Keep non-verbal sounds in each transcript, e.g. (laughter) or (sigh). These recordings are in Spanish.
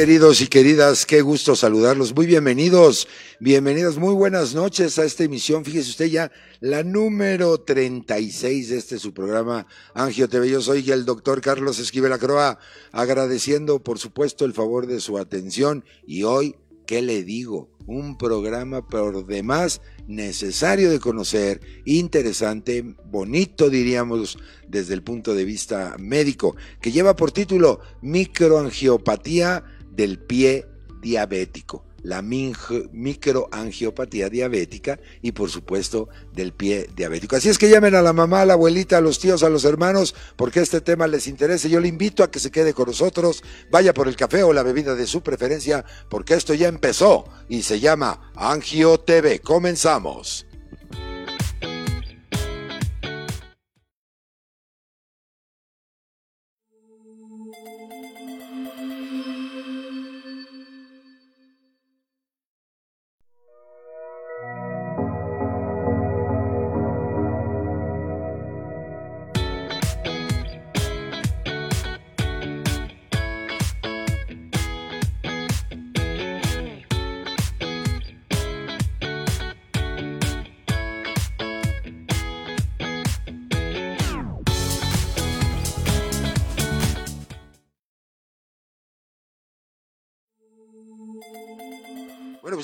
queridos y queridas? Qué gusto saludarlos. Muy bienvenidos, bienvenidas, muy buenas noches a esta emisión. Fíjese usted ya, la número 36 de este su programa Angio TV. Yo soy el doctor Carlos Esquivel Acroa, agradeciendo por supuesto el favor de su atención y hoy, ¿qué le digo? Un programa por demás necesario de conocer, interesante, bonito diríamos desde el punto de vista médico, que lleva por título Microangiopatía del pie diabético la microangiopatía diabética y por supuesto del pie diabético. Así es que llamen a la mamá, a la abuelita, a los tíos, a los hermanos, porque este tema les interesa. Yo le invito a que se quede con nosotros, vaya por el café o la bebida de su preferencia, porque esto ya empezó y se llama Angio TV. Comenzamos.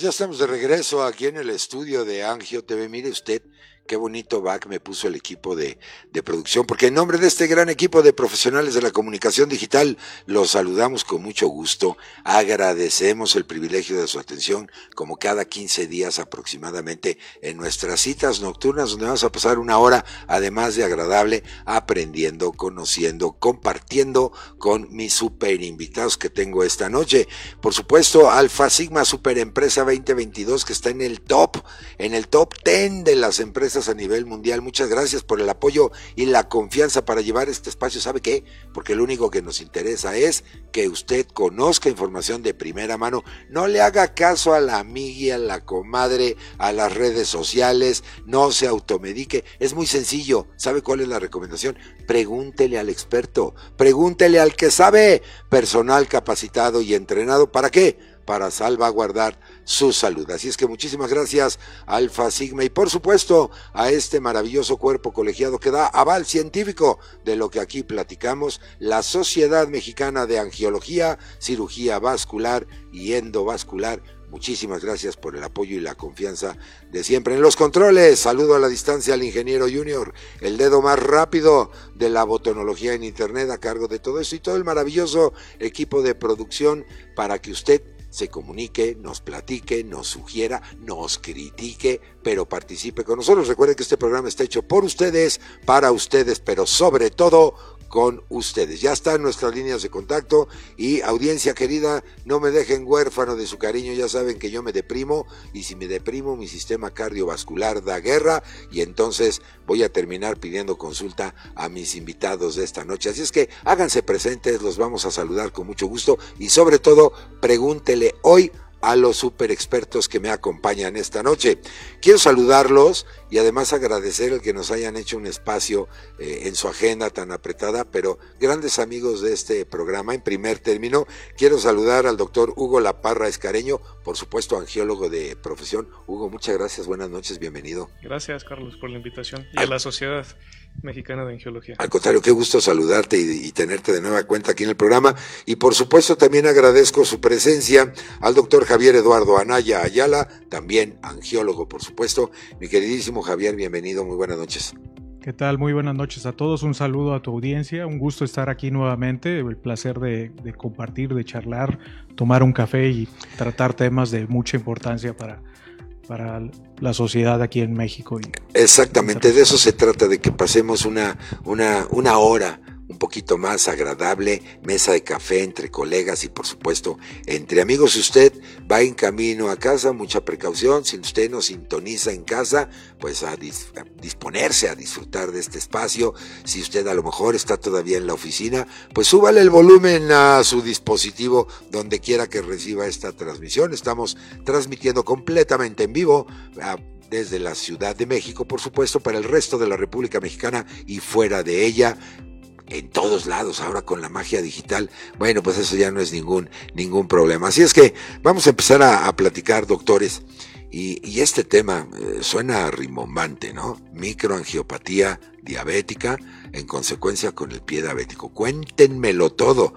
Ya estamos de regreso aquí en el estudio de Angio TV. Mire usted qué bonito back me puso el equipo de, producción, porque en nombre de este gran equipo de profesionales de la comunicación digital, los saludamos con mucho gusto, agradecemos el privilegio de su atención, como cada 15 días aproximadamente, en nuestras citas nocturnas, donde vamos a pasar una hora, además de agradable, aprendiendo, conociendo, compartiendo con mis super invitados que tengo esta noche. Por supuesto, Alfa Sigma Super Empresa 2022, que está en el top, en el top 10 de las empresas a nivel mundial. Muchas gracias por el apoyo y la confianza para llevar este espacio. ¿Sabe qué? Porque lo único que nos interesa es que usted conozca información de primera mano. No le haga caso a la amiga, a la comadre, a las redes sociales. No se automedique. Es muy sencillo. ¿Sabe cuál es la recomendación? Pregúntele al experto. Pregúntele al que sabe. Personal capacitado y entrenado. ¿Para qué? Para salvaguardar su salud. Así es que muchísimas gracias Alfa Sigma y por supuesto a este maravilloso cuerpo colegiado que da aval científico de lo que aquí platicamos, la Sociedad Mexicana de Angiología, Cirugía Vascular y Endovascular. Muchísimas gracias por el apoyo y la confianza de siempre. En los controles, saludo a la distancia al ingeniero junior, el dedo más rápido de la botonología en Internet a cargo de todo eso y todo el maravilloso equipo de producción para que usted se comunique, nos platique, nos sugiera, nos critique, pero participe con nosotros. Recuerden que este programa está hecho por ustedes, para ustedes, pero sobre todo con ustedes. Ya están nuestras líneas de contacto y audiencia querida, no me dejen huérfano de su cariño, ya saben que yo me deprimo y si me deprimo mi sistema cardiovascular da guerra y entonces voy a terminar pidiendo consulta a mis invitados de esta noche. Así es que háganse presentes, los vamos a saludar con mucho gusto y sobre todo pregúntele hoy a los super expertos que me acompañan esta noche. Quiero saludarlos y además agradecer el que nos hayan hecho un espacio eh, en su agenda tan apretada, pero grandes amigos de este programa. En primer término, quiero saludar al doctor Hugo Laparra Escareño, por supuesto angiólogo de profesión. Hugo, muchas gracias, buenas noches, bienvenido. Gracias, Carlos, por la invitación y a la sociedad mexicana de angiología. Al contrario, qué gusto saludarte y, y, tenerte de nueva cuenta aquí en el programa. Y por supuesto también agradezco su presencia al doctor Javier Eduardo Anaya Ayala, también angiólogo, por supuesto. Mi queridísimo Javier, bienvenido, muy buenas noches. ¿Qué tal? Muy buenas noches a todos. Un saludo a tu audiencia. Un gusto estar aquí nuevamente. El placer de, de compartir, de charlar, tomar un café y tratar temas de mucha importancia para, para la sociedad aquí en México. Y Exactamente, de eso se trata, de que pasemos una, una, una hora un poquito más agradable, mesa de café entre colegas y por supuesto entre amigos. Si usted va en camino a casa, mucha precaución. Si usted nos sintoniza en casa, pues a, dis a, disponerse a disfrutar de este espacio. Si usted a lo mejor está todavía en la oficina, pues súbale el volumen a su dispositivo donde quiera que reciba esta transmisión. Estamos transmitiendo completamente en vivo. A, desde la Ciudad de México, por supuesto, para el resto de la República Mexicana y fuera de ella, en todos lados, ahora con la magia digital, bueno, pues eso ya no es ningún, ningún problema. Así es que vamos a empezar a, platicar, doctores. Y, este tema eh, suena rimbombante, ¿no? Microangiopatía diabética en consecuencia con el pie diabético. Cuéntenmelo todo.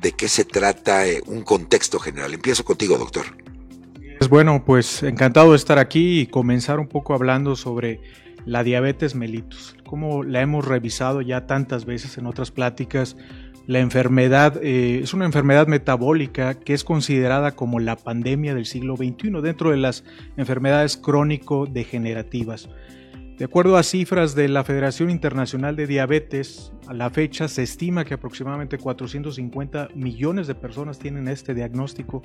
¿De qué se trata? Eh, un contexto general. Empiezo contigo, doctor. Es bueno, pues encantado de estar aquí y comenzar un poco hablando sobre la diabetes mellitus, como la hemos revisado ya tantas veces en otras pláticas. La enfermedad eh, es una enfermedad metabólica que es considerada como la pandemia del siglo XXI dentro de las enfermedades crónico-degenerativas. De acuerdo a cifras de la Federación Internacional de Diabetes, a la fecha se estima que aproximadamente 450 millones de personas tienen este diagnóstico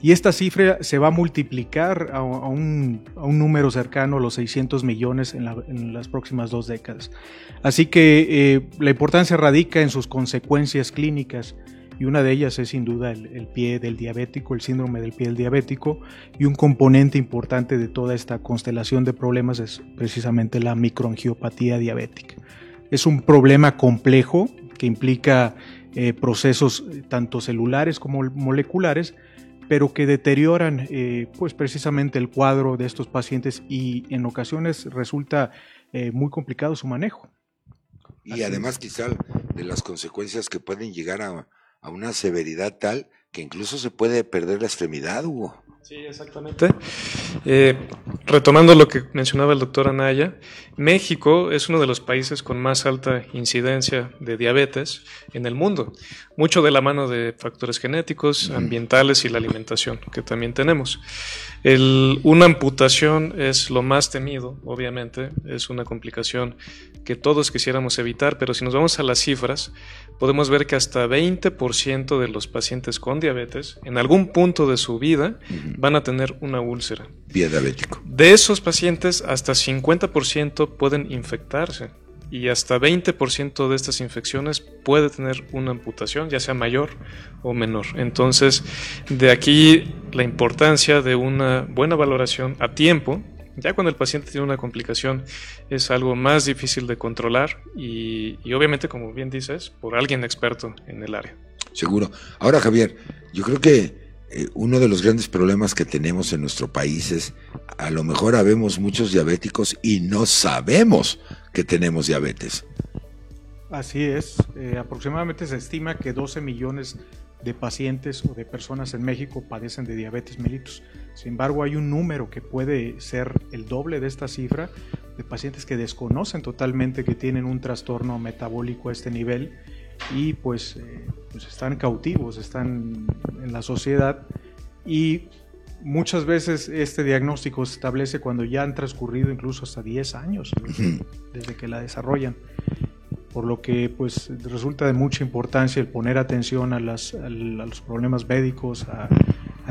y esta cifra se va a multiplicar a, un, número cercano a los 600 millones en, las próximas dos décadas. Así que eh, la importancia radica en sus consecuencias clínicas y una de ellas es sin duda el, pie del diabético, el síndrome del pie del diabético, y un componente importante de toda esta constelación de problemas es precisamente la microangiopatía diabética. Es un problema complejo que implica eh, procesos eh, tanto celulares como moleculares, pero que deterioran eh, pues precisamente el cuadro de estos pacientes y en ocasiones resulta muy complicado su manejo. Y además quizá de las consecuencias que pueden llegar a, a una severidad tal que incluso se puede perder la extremidad, Hugo. Sí, exactamente. Eh, retomando lo que mencionaba el doctor Anaya, México es uno de los países con más alta incidencia de diabetes en el mundo, mucho de la mano de factores genéticos, ambientales y la alimentación que también tenemos. una amputación es lo más temido, obviamente, es una complicación que todos quisiéramos evitar, pero si nos vamos a las cifras, podemos ver que hasta 20% de los pacientes con diabetes en algún punto de su vida van a tener una úlcera. Diabético. De esos pacientes, hasta 50% pueden infectarse y hasta 20% de estas infecciones puede tener una amputación, ya sea mayor o menor. Entonces, de aquí la importancia de una buena valoración a tiempo ya cuando el paciente tiene una complicación es algo más difícil de controlar y, obviamente, como bien dices, por alguien experto en el área. Seguro. Ahora, Javier, yo creo que eh, uno de los grandes problemas que tenemos en nuestro país es, a lo mejor habemos muchos diabéticos y no sabemos que tenemos diabetes. Así es. Eh, aproximadamente se estima que 12 millones de pacientes o de personas en México padecen de diabetes mellitus. Sin embargo, hay un número que puede ser el doble de esta cifra de pacientes que desconocen totalmente que tienen un trastorno metabólico a este nivel y pues, eh, pues están cautivos, están en la sociedad y muchas veces este diagnóstico se establece cuando ya han transcurrido incluso hasta 10 años (clears throat) desde que la desarrollan por lo que pues resulta de mucha importancia el poner atención a, las, los problemas médicos, a,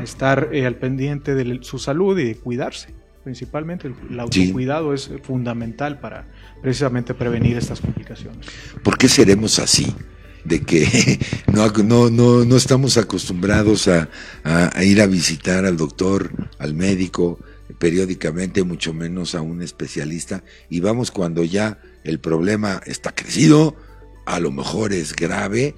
estar eh, al pendiente de su salud y de cuidarse. Principalmente el, autocuidado es fundamental para precisamente prevenir estas complicaciones. ¿Por qué seremos así? de que (laughs) no, no, no, no estamos acostumbrados a, a, ir a visitar al doctor, al médico, periódicamente, mucho menos a un especialista, y vamos cuando ya el problema está crecido, a lo mejor es grave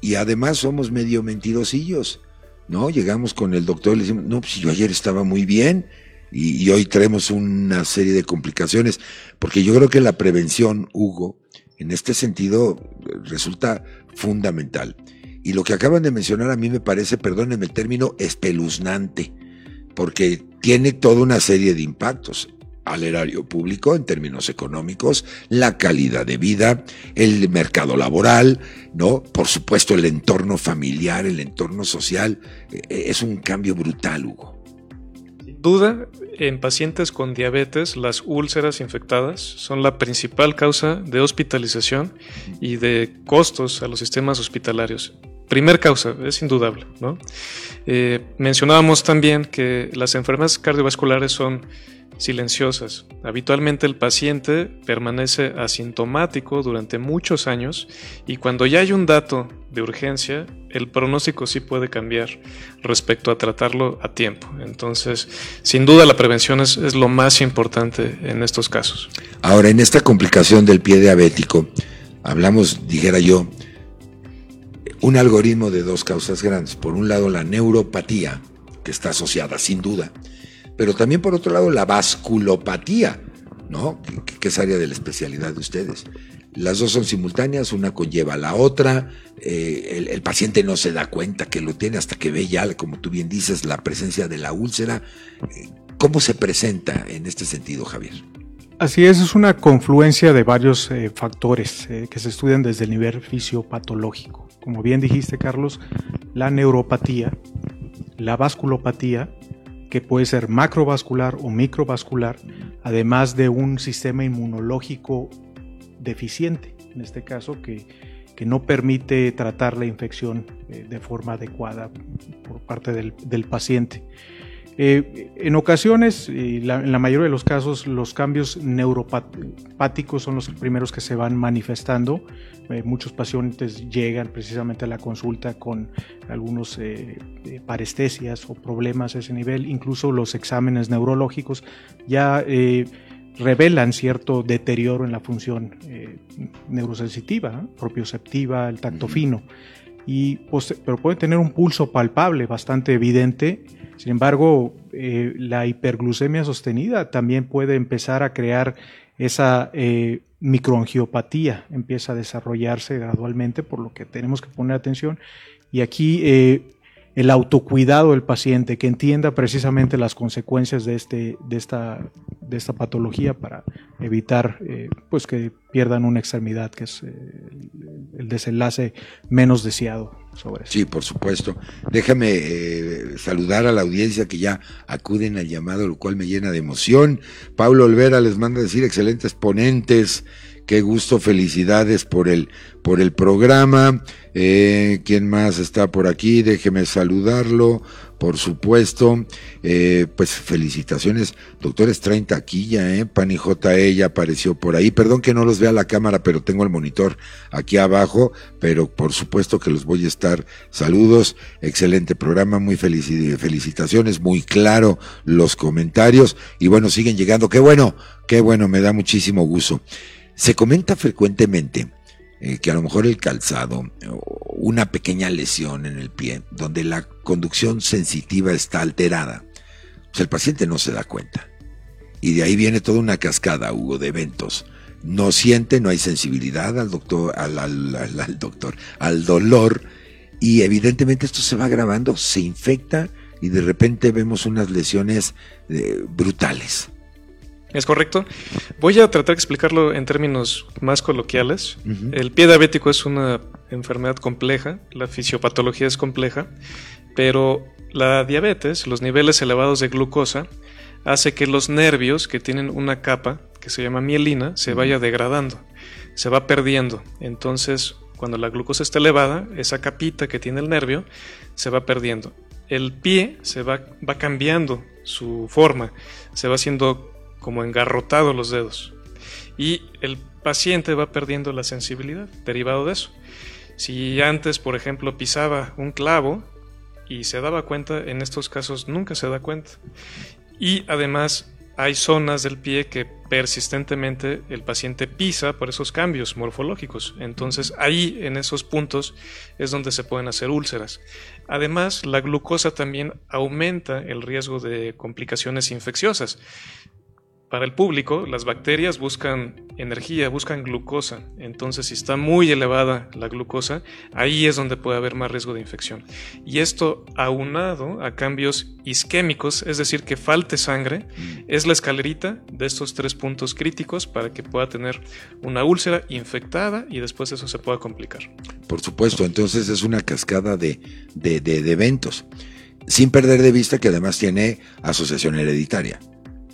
y además somos medio mentirosillos, ¿no? Llegamos con el doctor y le decimos, no, pues yo ayer estaba muy bien y, hoy traemos una serie de complicaciones, porque yo creo que la prevención, Hugo, en este sentido resulta fundamental. Y lo que acaban de mencionar a mí me parece, perdónenme el término, espeluznante, porque tiene toda una serie de impactos al erario público en términos económicos, la calidad de vida, el mercado laboral, ¿no? Por supuesto el entorno familiar, el entorno social, eh, es un cambio brutal, Hugo. Sin duda, en pacientes con diabetes, las úlceras infectadas son la principal causa de hospitalización y de costos a los sistemas hospitalarios. Primer causa, es indudable. ¿no? Eh, mencionábamos también que las enfermedades cardiovasculares son silenciosas. Habitualmente el paciente permanece asintomático durante muchos años y cuando ya hay un dato de urgencia, el pronóstico sí puede cambiar respecto a tratarlo a tiempo. Entonces, sin duda la prevención es, lo más importante en estos casos. Ahora, en esta complicación del pie diabético, hablamos, dijera yo, un algoritmo de dos causas grandes. Por un lado, la neuropatía, que está asociada sin duda, pero también por otro lado, la vasculopatía, ¿no? Que, es área de la especialidad de ustedes. Las dos son simultáneas, una conlleva a la otra, eh, el, paciente no se da cuenta que lo tiene hasta que ve ya, como tú bien dices, la presencia de la úlcera. ¿Cómo se presenta en este sentido, Javier? Así es, es una confluencia de varios eh, factores eh, que se estudian desde el nivel fisiopatológico. Como bien dijiste, Carlos, la neuropatía, la vasculopatía, que puede ser macrovascular o microvascular, además de un sistema inmunológico deficiente, en este caso, que, que no permite tratar la infección eh, de forma adecuada por parte del, del paciente. Eh, en ocasiones, y en la mayoría de los casos, los cambios neuropáticos son los primeros que se van manifestando. Eh, muchos pacientes llegan precisamente a la consulta con algunos eh, parestesias o problemas a ese nivel. Incluso los exámenes neurológicos ya revelan cierto deterioro en la función neurosensitiva, propioceptiva, el tacto fino. Y, pues, pero puede tener un pulso palpable bastante evidente sin embargo, eh, la hiperglucemia sostenida también puede empezar a crear esa eh, microangiopatía, empieza a desarrollarse gradualmente, por lo que tenemos que poner atención. Y aquí eh, el autocuidado del paciente, que entienda precisamente las consecuencias de, este, de, esta, de esta patología para evitar pues que pierdan una extremidad, que es el desenlace menos deseado Sí, por supuesto. Déjame eh, saludar a la audiencia que ya acuden al llamado, lo cual me llena de emoción. Pablo Olvera les manda decir excelentes ponentes. Qué gusto, felicidades por el, por el programa. Eh, ¿Quién más está por aquí? Déjeme saludarlo, por supuesto. Eh, pues felicitaciones, doctores, traen taquilla, ¿eh? Pani JE ya apareció por ahí. Perdón que no los vea la cámara, pero tengo el monitor aquí abajo, pero por supuesto que los voy a estar. Saludos, excelente programa, muy felicitaciones, muy claro los comentarios y bueno, siguen llegando. Qué bueno, qué bueno, me da muchísimo gusto. Se comenta frecuentemente eh, que a lo mejor el calzado, una pequeña lesión en el pie, donde la conducción sensitiva está alterada, pues el paciente no se da cuenta. Y de ahí viene toda una cascada, Hugo, de eventos. No siente, no hay sensibilidad al doctor, al, doctor, al dolor, y evidentemente esto se va agravando, se infecta y de repente vemos unas lesiones eh, brutales. Es correcto. Voy a tratar de explicarlo en términos más coloquiales. El pie diabético es una enfermedad compleja, la fisiopatología es compleja, pero la diabetes, los niveles elevados de glucosa, hace que los nervios que tienen una capa que se llama mielina se vaya degradando, se va perdiendo. Entonces, cuando la glucosa está elevada, esa capita que tiene el nervio se va perdiendo. El pie se va, va cambiando su forma, se va haciendo como engarrotado los dedos. Y el paciente va perdiendo la sensibilidad derivado de eso. Si antes, por ejemplo, pisaba un clavo y se daba cuenta, en estos casos nunca se da cuenta. Y además hay zonas del pie que persistentemente el paciente pisa por esos cambios morfológicos. Entonces ahí en esos puntos es donde se pueden hacer úlceras. Además, la glucosa también aumenta el riesgo de complicaciones infecciosas. Para el público, las bacterias buscan energía, buscan glucosa. Entonces, si está muy elevada la glucosa, ahí es donde puede haber más riesgo de infección. Y esto aunado a cambios isquémicos, es decir, que falte sangre, es la escalerita de estos tres puntos críticos para que pueda tener una úlcera infectada y después eso se pueda complicar. Por supuesto, entonces es una cascada de, de, de eventos, sin perder de vista que además tiene asociación hereditaria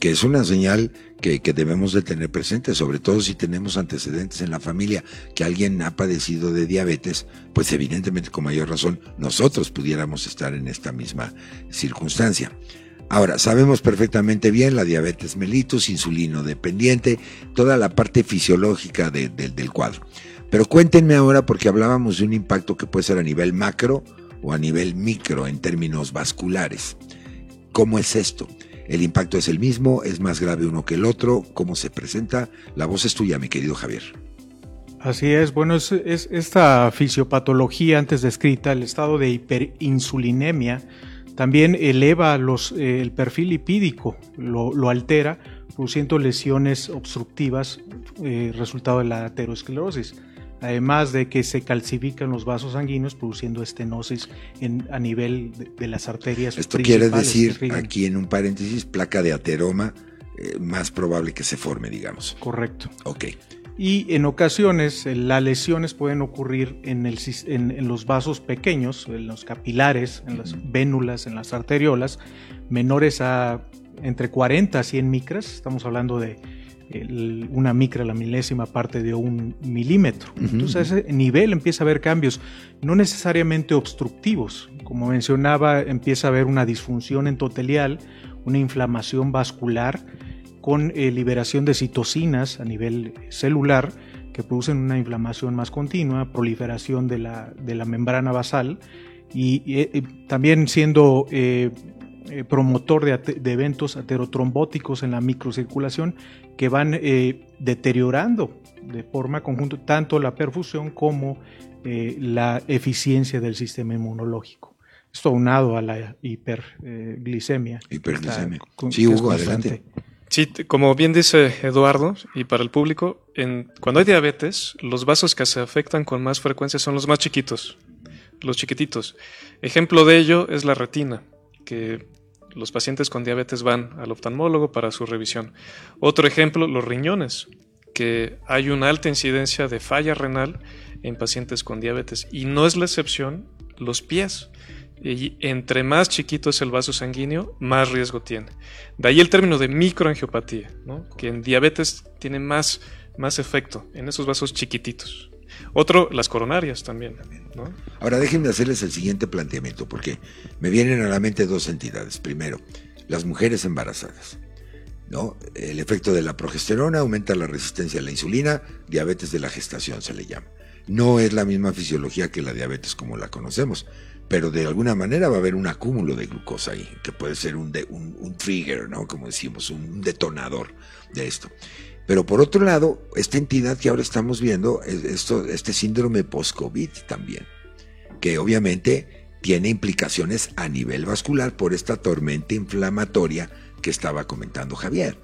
que es una señal que, debemos de tener presente, sobre todo si tenemos antecedentes en la familia, que alguien ha padecido de diabetes, pues evidentemente con mayor razón nosotros pudiéramos estar en esta misma circunstancia. Ahora, sabemos perfectamente bien la diabetes mellitus, insulino dependiente, toda la parte fisiológica del cuadro. Pero cuéntenme ahora, porque hablábamos de un impacto que puede ser a nivel macro o a nivel micro en términos vasculares. ¿Cómo es esto? El impacto es el mismo, es más grave uno que el otro, cómo se presenta. La voz es tuya, mi querido Javier. Así es, bueno, es, esta fisiopatología antes descrita, el estado de hiperinsulinemia, también eleva los, eh, el perfil lipídico, lo, altera, produciendo lesiones obstructivas, eh, resultado de la aterosclerosis. Además de que se calcifican los vasos sanguíneos, produciendo estenosis en, a nivel de, las arterias. Esto quiere decir, aquí en un paréntesis, placa de ateroma, eh, más probable que se forme, digamos. Correcto. Ok y en ocasiones eh, las lesiones pueden ocurrir en, el, en, los vasos pequeños, en los capilares, en las vénulas, en las arteriolas, menores a entre 40 a 100 micras, estamos hablando de una micra, la milésima parte de un milímetro. Entonces a ese nivel empieza a haber cambios, no necesariamente obstructivos. Como mencionaba, empieza a haber una disfunción endotelial, una inflamación vascular, con eh, liberación de citocinas a nivel celular que producen una inflamación más continua, proliferación de la, de la membrana basal y, eh, también siendo eh, promotor de, de, eventos aterotrombóticos en la microcirculación que van deteriorando de forma conjunta tanto la perfusión como la eficiencia del sistema inmunológico. Esto aunado a la hiperglicemia. Hiperglicemia. Sí, Hugo, adelante. Sí, como bien dice Eduardo, y para el público, en, cuando hay diabetes, los vasos que se afectan con más frecuencia son los más chiquitos, los chiquititos. Ejemplo de ello es la retina, que los pacientes con diabetes van al oftalmólogo para su revisión. Otro ejemplo, los riñones, que hay una alta incidencia de falla renal en pacientes con diabetes. Y no es la excepción los pies. Y entre más chiquito es el vaso sanguíneo, más riesgo tiene. De ahí el término de microangiopatía, que en diabetes tiene más, más efecto en esos vasos chiquititos. Otro, las coronarias también. Ahora déjenme hacerles el siguiente planteamiento, porque me vienen a la mente dos entidades. Primero, las mujeres embarazadas. ¿no? El efecto de la progesterona aumenta la resistencia a la insulina, diabetes de la gestación se le llama. No es la misma fisiología que la diabetes como la conocemos pero de alguna manera va a haber un acúmulo de glucosa ahí, que puede ser un, un, trigger, ¿no? Como decimos, un detonador de esto. Pero por otro lado, esta entidad que ahora estamos viendo, esto, este síndrome post-COVID también, que obviamente tiene implicaciones a nivel vascular por esta tormenta inflamatoria que estaba comentando Javier.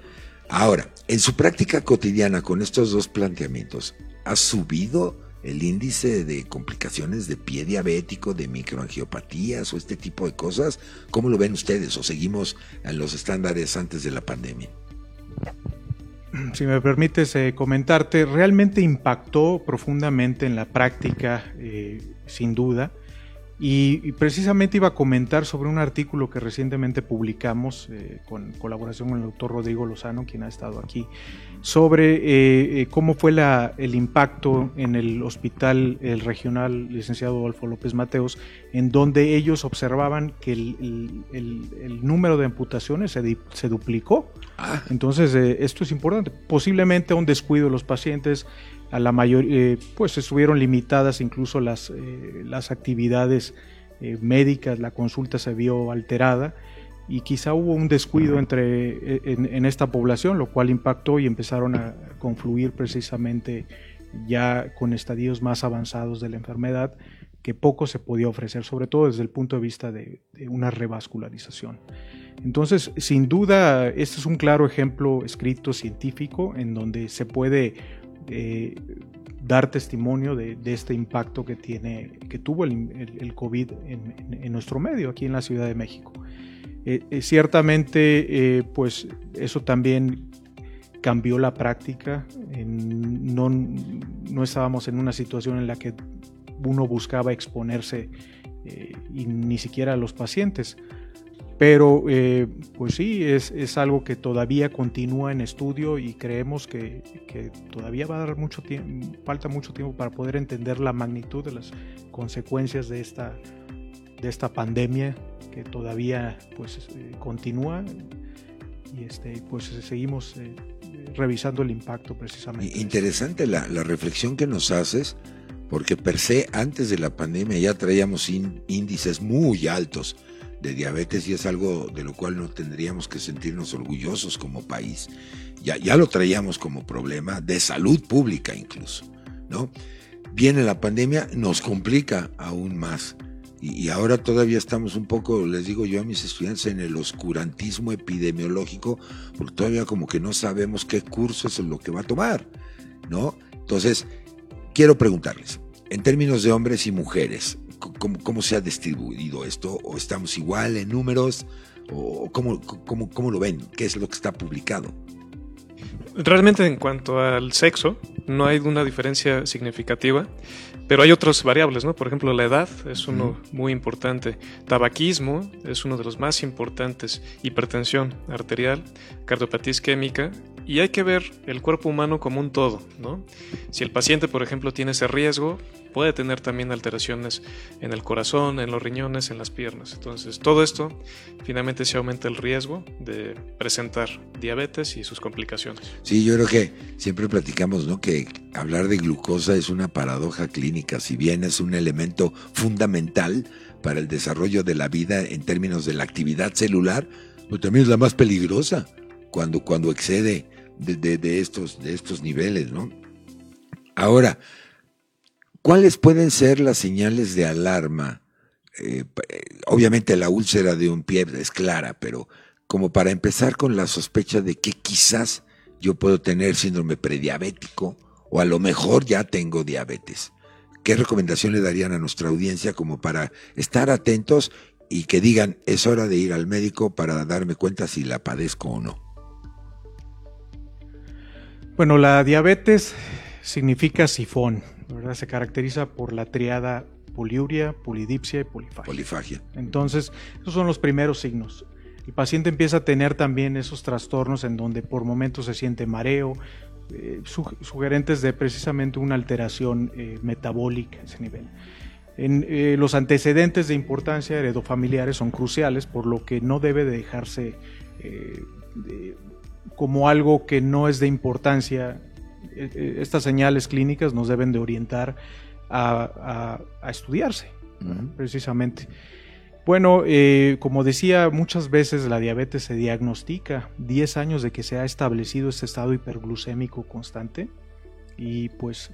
Ahora, en su práctica cotidiana con estos dos planteamientos, ¿ha subido el índice de complicaciones de pie diabético, de microangiopatías o este tipo de cosas? ¿Cómo lo ven ustedes o seguimos en los estándares antes de la pandemia? (clears throat) Si me permites eh, comentarte, realmente impactó profundamente en la práctica, eh, sin duda. Y, precisamente iba a comentar sobre un artículo que recientemente publicamos eh, con colaboración con el doctor Rodrigo Lozano, quien ha estado aquí, sobre eh, eh, cómo fue la, el impacto en el hospital el regional licenciado Adolfo López Mateos, en donde ellos observaban que el, el, número de amputaciones se, se duplicó. Ah. Entonces, esto es importante. Posiblemente un descuido de los pacientes, a la mayor, eh, pues estuvieron limitadas incluso las, eh, las actividades eh, médicas, la consulta se vio alterada y quizá hubo un descuido entre, en, esta población, lo cual impactó y empezaron a confluir precisamente ya con estadios más avanzados de la enfermedad que poco se podía ofrecer, sobre todo desde el punto de vista de, de una revascularización. Entonces, sin duda, este es un claro ejemplo escrito científico en donde se puede eh, dar testimonio de, este impacto que, tiene, que tuvo el, COVID en, nuestro medio, aquí en la Ciudad de México. Eh, eh, ciertamente, pues eso también cambió la práctica. no, no, estábamos en una situación en la que uno buscaba exponerse y ni siquiera a los pacientes. Pero eh, pues sí, es, es, algo que todavía continúa en estudio y creemos que, que, todavía va a dar mucho falta mucho tiempo para poder entender la magnitud de las consecuencias de esta, de esta pandemia que todavía pues eh, continúa y este, pues seguimos eh, revisando el impacto precisamente. Interesante la, la, reflexión que nos haces, porque per se antes de la pandemia ya traíamos índices muy altos de diabetes y es algo de lo cual no tendríamos que sentirnos orgullosos como país. Ya, ya lo traíamos como problema de salud pública incluso. ¿no? Viene la pandemia, nos complica aún más. Y, ahora todavía estamos un poco, les digo yo a mis estudiantes, en el oscurantismo epidemiológico, porque todavía como que no sabemos qué curso es lo que va a tomar, ¿no? Entonces, quiero preguntarles, en términos de hombres y mujeres, ¿cómo, se ha distribuido esto? ¿O estamos igual en números? ¿O cómo, cómo, cómo lo ven? ¿Qué es lo que está publicado? Realmente en cuanto al sexo, no hay una diferencia significativa, pero hay otras variables, ¿no? Por ejemplo, la edad es uno muy importante, tabaquismo es uno de los más importantes, hipertensión arterial, cardiopatía isquémica, y hay que ver el cuerpo humano como un todo, ¿no? Si el paciente, por ejemplo, tiene ese riesgo, puede tener también alteraciones en el corazón, en los riñones, en las piernas. Entonces, todo esto finalmente se aumenta el riesgo de presentar diabetes y sus complicaciones. Sí, yo creo que siempre platicamos, ¿no? Que hablar de glucosa es una paradoja clínica, si bien es un elemento fundamental para el desarrollo de la vida en términos de la actividad celular, pero también es la más peligrosa cuando, cuando excede de, de estos, de estos niveles, ¿no? Ahora, ¿Cuáles pueden ser las señales de alarma? Eh, eh, obviamente la úlcera de un pie es clara, pero como para empezar con la sospecha de que quizás yo puedo tener síndrome prediabético o a lo mejor ya tengo diabetes. ¿Qué recomendación le darían a nuestra audiencia como para estar atentos y que digan es hora de ir al médico para darme cuenta si la padezco o no? Bueno, la diabetes significa sifón se caracteriza por la triada poliuria, polidipsia y polifagia. Polifagia. Entonces, esos son los primeros signos. El paciente empieza a tener también esos trastornos en donde por momentos se siente mareo, eh, sugerentes de precisamente una alteración eh, metabólica a ese nivel. En, eh, los antecedentes de importancia heredofamiliares son cruciales, por lo que no debe dejarse como algo que no es de importancia estas señales clínicas nos deben de orientar a, estudiarse, precisamente. Bueno, eh, como decía, muchas veces la diabetes se diagnostica 10 años de que se ha establecido este estado hiperglucémico constante y pues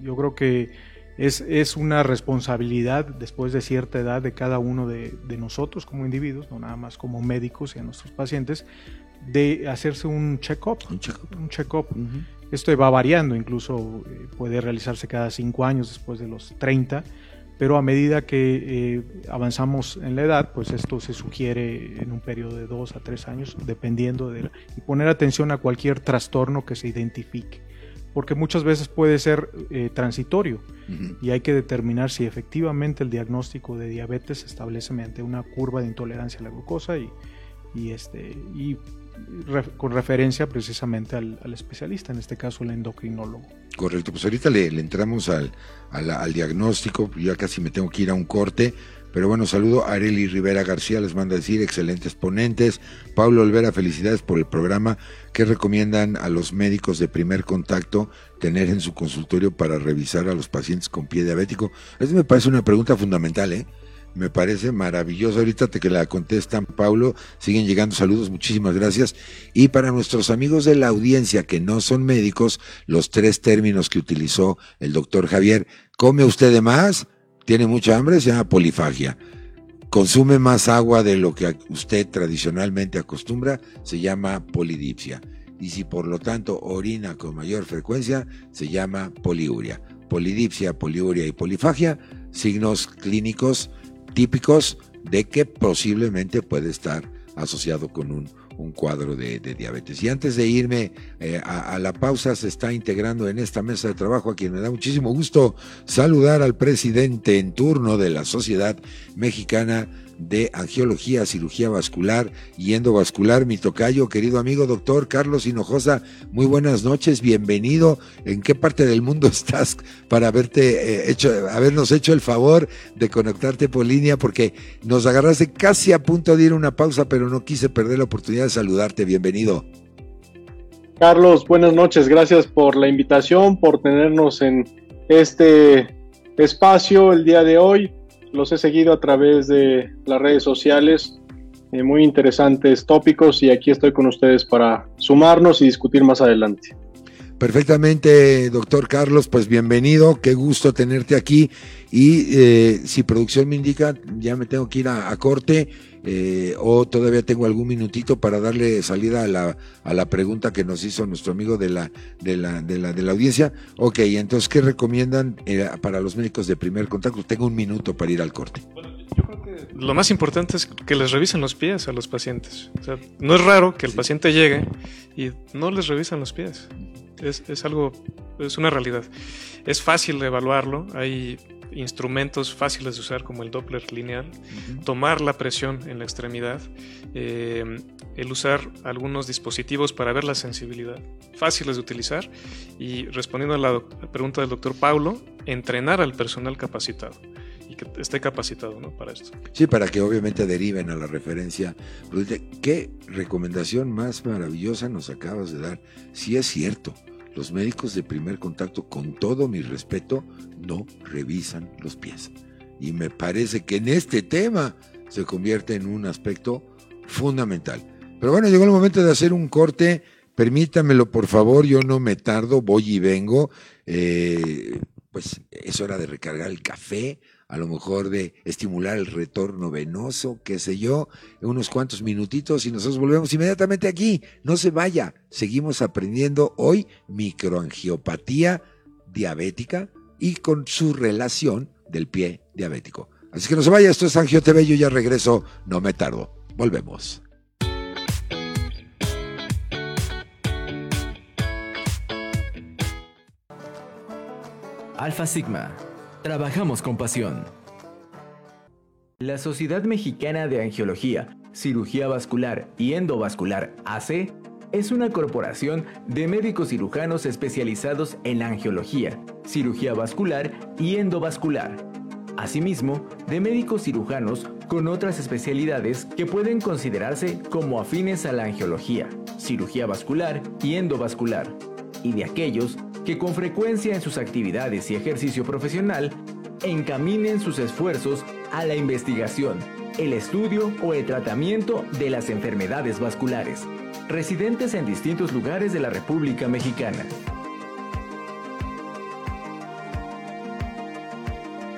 yo creo que es, es una responsabilidad después de cierta edad de cada uno de, nosotros como individuos, no nada más como médicos y a nuestros pacientes, de hacerse un check-up. Un check-up. Esto va variando, incluso eh, puede realizarse cada cinco años después de los 30, pero a medida que eh, avanzamos en la edad, pues esto se sugiere en un periodo de dos a tres años, dependiendo de... y poner atención a cualquier trastorno que se identifique, porque muchas veces puede ser eh, transitorio y hay que determinar si efectivamente el diagnóstico de diabetes se establece mediante una curva de intolerancia a la glucosa y, y, este, y con referencia precisamente al, especialista, en este caso el endocrinólogo. Correcto, pues ahorita le, entramos al, al, diagnóstico, ya casi me tengo que ir a un corte, pero bueno, saludo a Areli Rivera García, les manda decir, excelentes ponentes. Pablo Olvera, felicidades por el programa. ¿Qué recomiendan a los médicos de primer contacto tener en su consultorio para revisar a los pacientes con pie diabético? Eso me parece una pregunta fundamental, ¿eh? Me parece maravilloso. Ahorita te que la contestan, Paulo. Siguen llegando saludos, muchísimas gracias. Y para nuestros amigos de la audiencia que no son médicos, los tres términos que utilizó el doctor Javier. ¿Come usted de más? ¿Tiene mucha hambre? Se llama polifagia. ¿Consume más agua de lo que usted tradicionalmente acostumbra? Se llama polidipsia. Y si por lo tanto orina con mayor frecuencia, se llama poliuria. Polidipsia, poliuria y polifagia, signos clínicos típicos de que posiblemente puede estar asociado con un, cuadro de, diabetes. Y antes de irme eh, a, la pausa, se está integrando en esta mesa de trabajo a quien me da muchísimo gusto saludar al presidente en turno de la Sociedad Mexicana de Angiología, Cirugía Vascular y Endovascular, mi tocayo, querido amigo doctor Carlos Hinojosa. Muy buenas noches, bienvenido. ¿En qué parte del mundo (laughs) estás para haberte eh, hecho, habernos hecho el favor de conectarte por línea? Porque nos agarraste casi a punto de ir a una pausa, pero no quise perder la oportunidad de saludarte. Bienvenido. Carlos, buenas noches. Gracias por la invitación, por tenernos en este espacio el día de hoy los he seguido a través de las redes sociales, eh, muy interesantes tópicos y aquí estoy con ustedes para sumarnos y discutir más adelante. perfectamente, doctor Carlos, pues bienvenido, qué gusto tenerte aquí. Y eh, si producción me indica, ya me tengo que ir a, corte eh, o todavía tengo algún minutito para darle salida a la, a la pregunta que nos hizo nuestro amigo de la, de la, de la, de la audiencia. Ok, entonces, ¿qué recomiendan eh, para los médicos de primer contacto? Tengo un minuto para ir al corte. yo creo que lo más importante es que les revisen los pies a los pacientes. O sea, no es raro que el paciente llegue y no les revisan los pies. Es, es algo, es una realidad. Es fácil evaluarlo, hay instrumentos fáciles de usar como el Doppler lineal, tomar la presión en la extremidad, eh, el usar algunos dispositivos para ver la sensibilidad, fáciles de utilizar y respondiendo a la, pregunta del doctor Paulo, entrenar al personal capacitado y que esté capacitado ¿no? para esto. Sí, para que obviamente deriven a la referencia. ¿Qué recomendación más maravillosa nos acabas de dar? Si es cierto, los médicos de primer contacto, con todo mi respeto, no revisan los pies. Y me parece que en este tema se convierte en un aspecto fundamental. Pero bueno, llegó el momento de hacer un corte. Permítamelo, por favor, yo no me tardo, voy y vengo. Eh, pues es hora de recargar el café, a lo mejor de estimular el retorno venoso, qué sé yo, unos cuantos minutitos y nosotros volvemos inmediatamente aquí. No se vaya, seguimos aprendiendo hoy microangiopatía diabética y con su relación del pie diabético. Así que no se vaya, esto es Angio TV, yo ya regreso, no me tardo. Volvemos. Alfa Sigma Trabajamos con pasión. La Sociedad Mexicana de Angiología, Cirugía Vascular y Endovascular AC es una corporación de médicos cirujanos especializados en angiología, cirugía vascular y endovascular. Asimismo, de médicos cirujanos con otras especialidades que pueden considerarse como afines a la angiología, cirugía vascular y endovascular, y de aquellos que con frecuencia en sus actividades y ejercicio profesional encaminen sus esfuerzos a la investigación, el estudio o el tratamiento de las enfermedades vasculares, residentes en distintos lugares de la República Mexicana.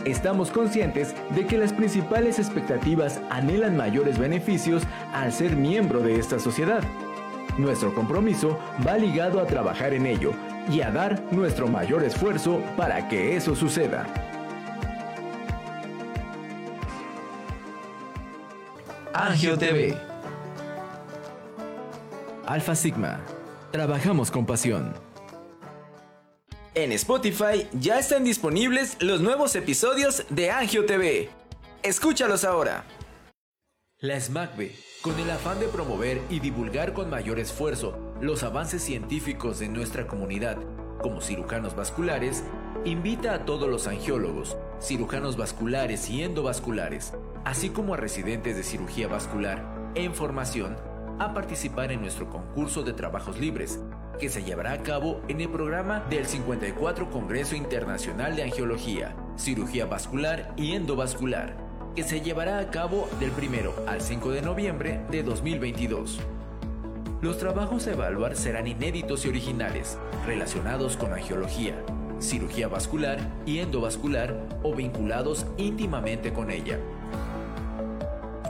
Estamos conscientes de que las principales expectativas anhelan mayores beneficios al ser miembro de esta sociedad. Nuestro compromiso va ligado a trabajar en ello y a dar nuestro mayor esfuerzo para que eso suceda. Angio TV Alfa Sigma. Trabajamos con pasión. En Spotify ya están disponibles los nuevos episodios de Angio TV. Escúchalos ahora. La SMACB, con el afán de promover y divulgar con mayor esfuerzo los avances científicos de nuestra comunidad como cirujanos vasculares, invita a todos los angiólogos, cirujanos vasculares y endovasculares, así como a residentes de cirugía vascular en formación, a participar en nuestro concurso de trabajos libres, que se llevará a cabo en el programa del 54 Congreso Internacional de Angiología, Cirugía Vascular y Endovascular, que se llevará a cabo del 1 al 5 de noviembre de 2022. Los trabajos a evaluar serán inéditos y originales, relacionados con angiología, cirugía vascular y endovascular o vinculados íntimamente con ella.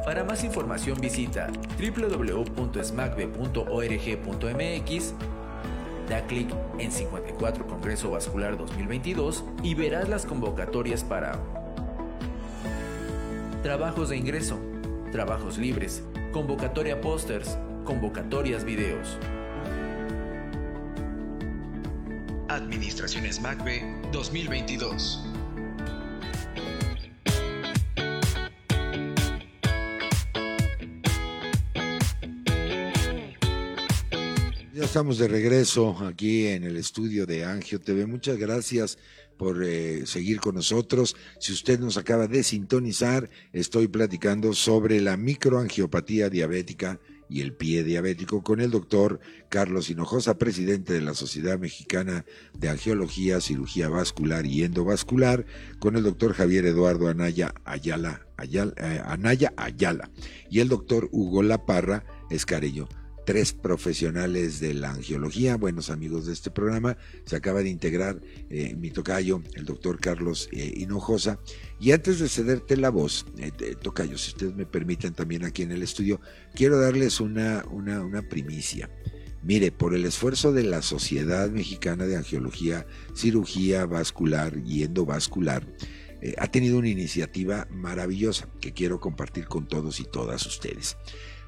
Para más información visita www.smacbe.org.mx, da clic en 54 Congreso Vascular 2022 y verás las convocatorias para trabajos de ingreso, trabajos libres, convocatoria pósters, Convocatorias Videos. Administraciones MACBE 2022. Ya estamos de regreso aquí en el estudio de Angio TV. Muchas gracias por eh, seguir con nosotros. Si usted nos acaba de sintonizar, estoy platicando sobre la microangiopatía diabética y el pie diabético con el doctor Carlos Hinojosa, presidente de la Sociedad Mexicana de Angiología, Cirugía Vascular y Endovascular, con el doctor Javier Eduardo Anaya Ayala, eh, Anaya Ayala y el doctor Hugo Laparra Escareño. Tres profesionales de la angiología, buenos amigos de este programa. Se acaba de integrar eh, mi tocayo, el doctor Carlos eh, Hinojosa. Y antes de cederte la voz, eh, tocayo, si ustedes me permiten también aquí en el estudio, quiero darles una, una, primicia. Mire, por el esfuerzo de la Sociedad Mexicana de Angiología, Cirugía Vascular y Endovascular, eh, ha tenido una iniciativa maravillosa que quiero compartir con todos y todas ustedes.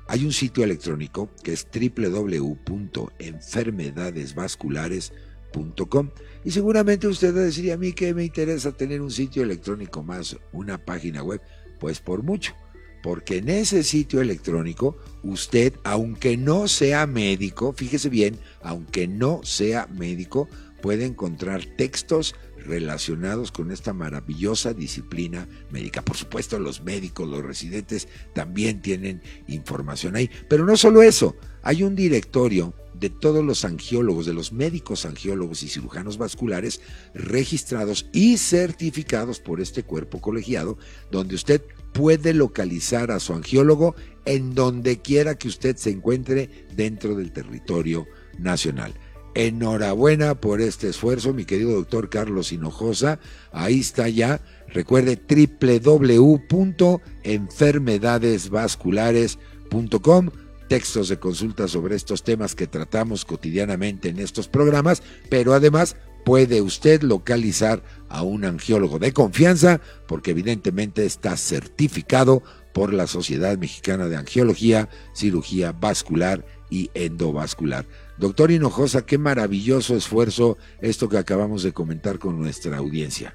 Hay un sitio electrónico que es www.enfermedadesvasculares.com y seguramente usted va a decir, a mí que me interesa tener un sitio electrónico más, una página web, pues por mucho, porque en ese sitio electrónico usted, aunque no sea médico, fíjese bien, aunque no sea médico, puede encontrar textos relacionados con esta maravillosa disciplina médica. Por supuesto, los médicos, los residentes también tienen información ahí. Pero no solo eso, hay un directorio de todos los angiólogos, de los médicos angiólogos y cirujanos vasculares registrados y certificados por este cuerpo colegiado, donde usted puede localizar a su angiólogo en donde quiera que usted se encuentre dentro del territorio nacional. Enhorabuena por este esfuerzo, mi querido doctor Carlos Hinojosa. Ahí está ya. Recuerde www.enfermedadesvasculares.com. Textos de consulta sobre estos temas que tratamos cotidianamente en estos programas, pero además puede usted localizar a un angiólogo de confianza porque evidentemente está certificado por la Sociedad Mexicana de Angiología, Cirugía Vascular y Endovascular. Doctor Hinojosa, qué maravilloso esfuerzo esto que acabamos de comentar con nuestra audiencia.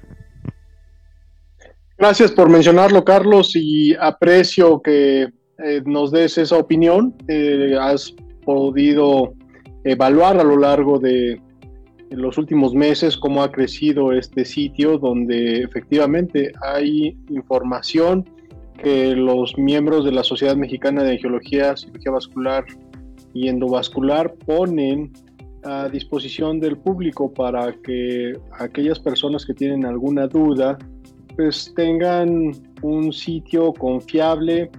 Gracias por mencionarlo, Carlos, y aprecio que eh, nos des esa opinión. Eh, has podido evaluar a lo largo de los últimos meses cómo ha crecido este sitio, donde efectivamente hay información que los miembros de la Sociedad Mexicana de Angiología, Cirugía Vascular y endovascular ponen a disposición del público para que aquellas personas que tienen alguna duda pues tengan un sitio confiable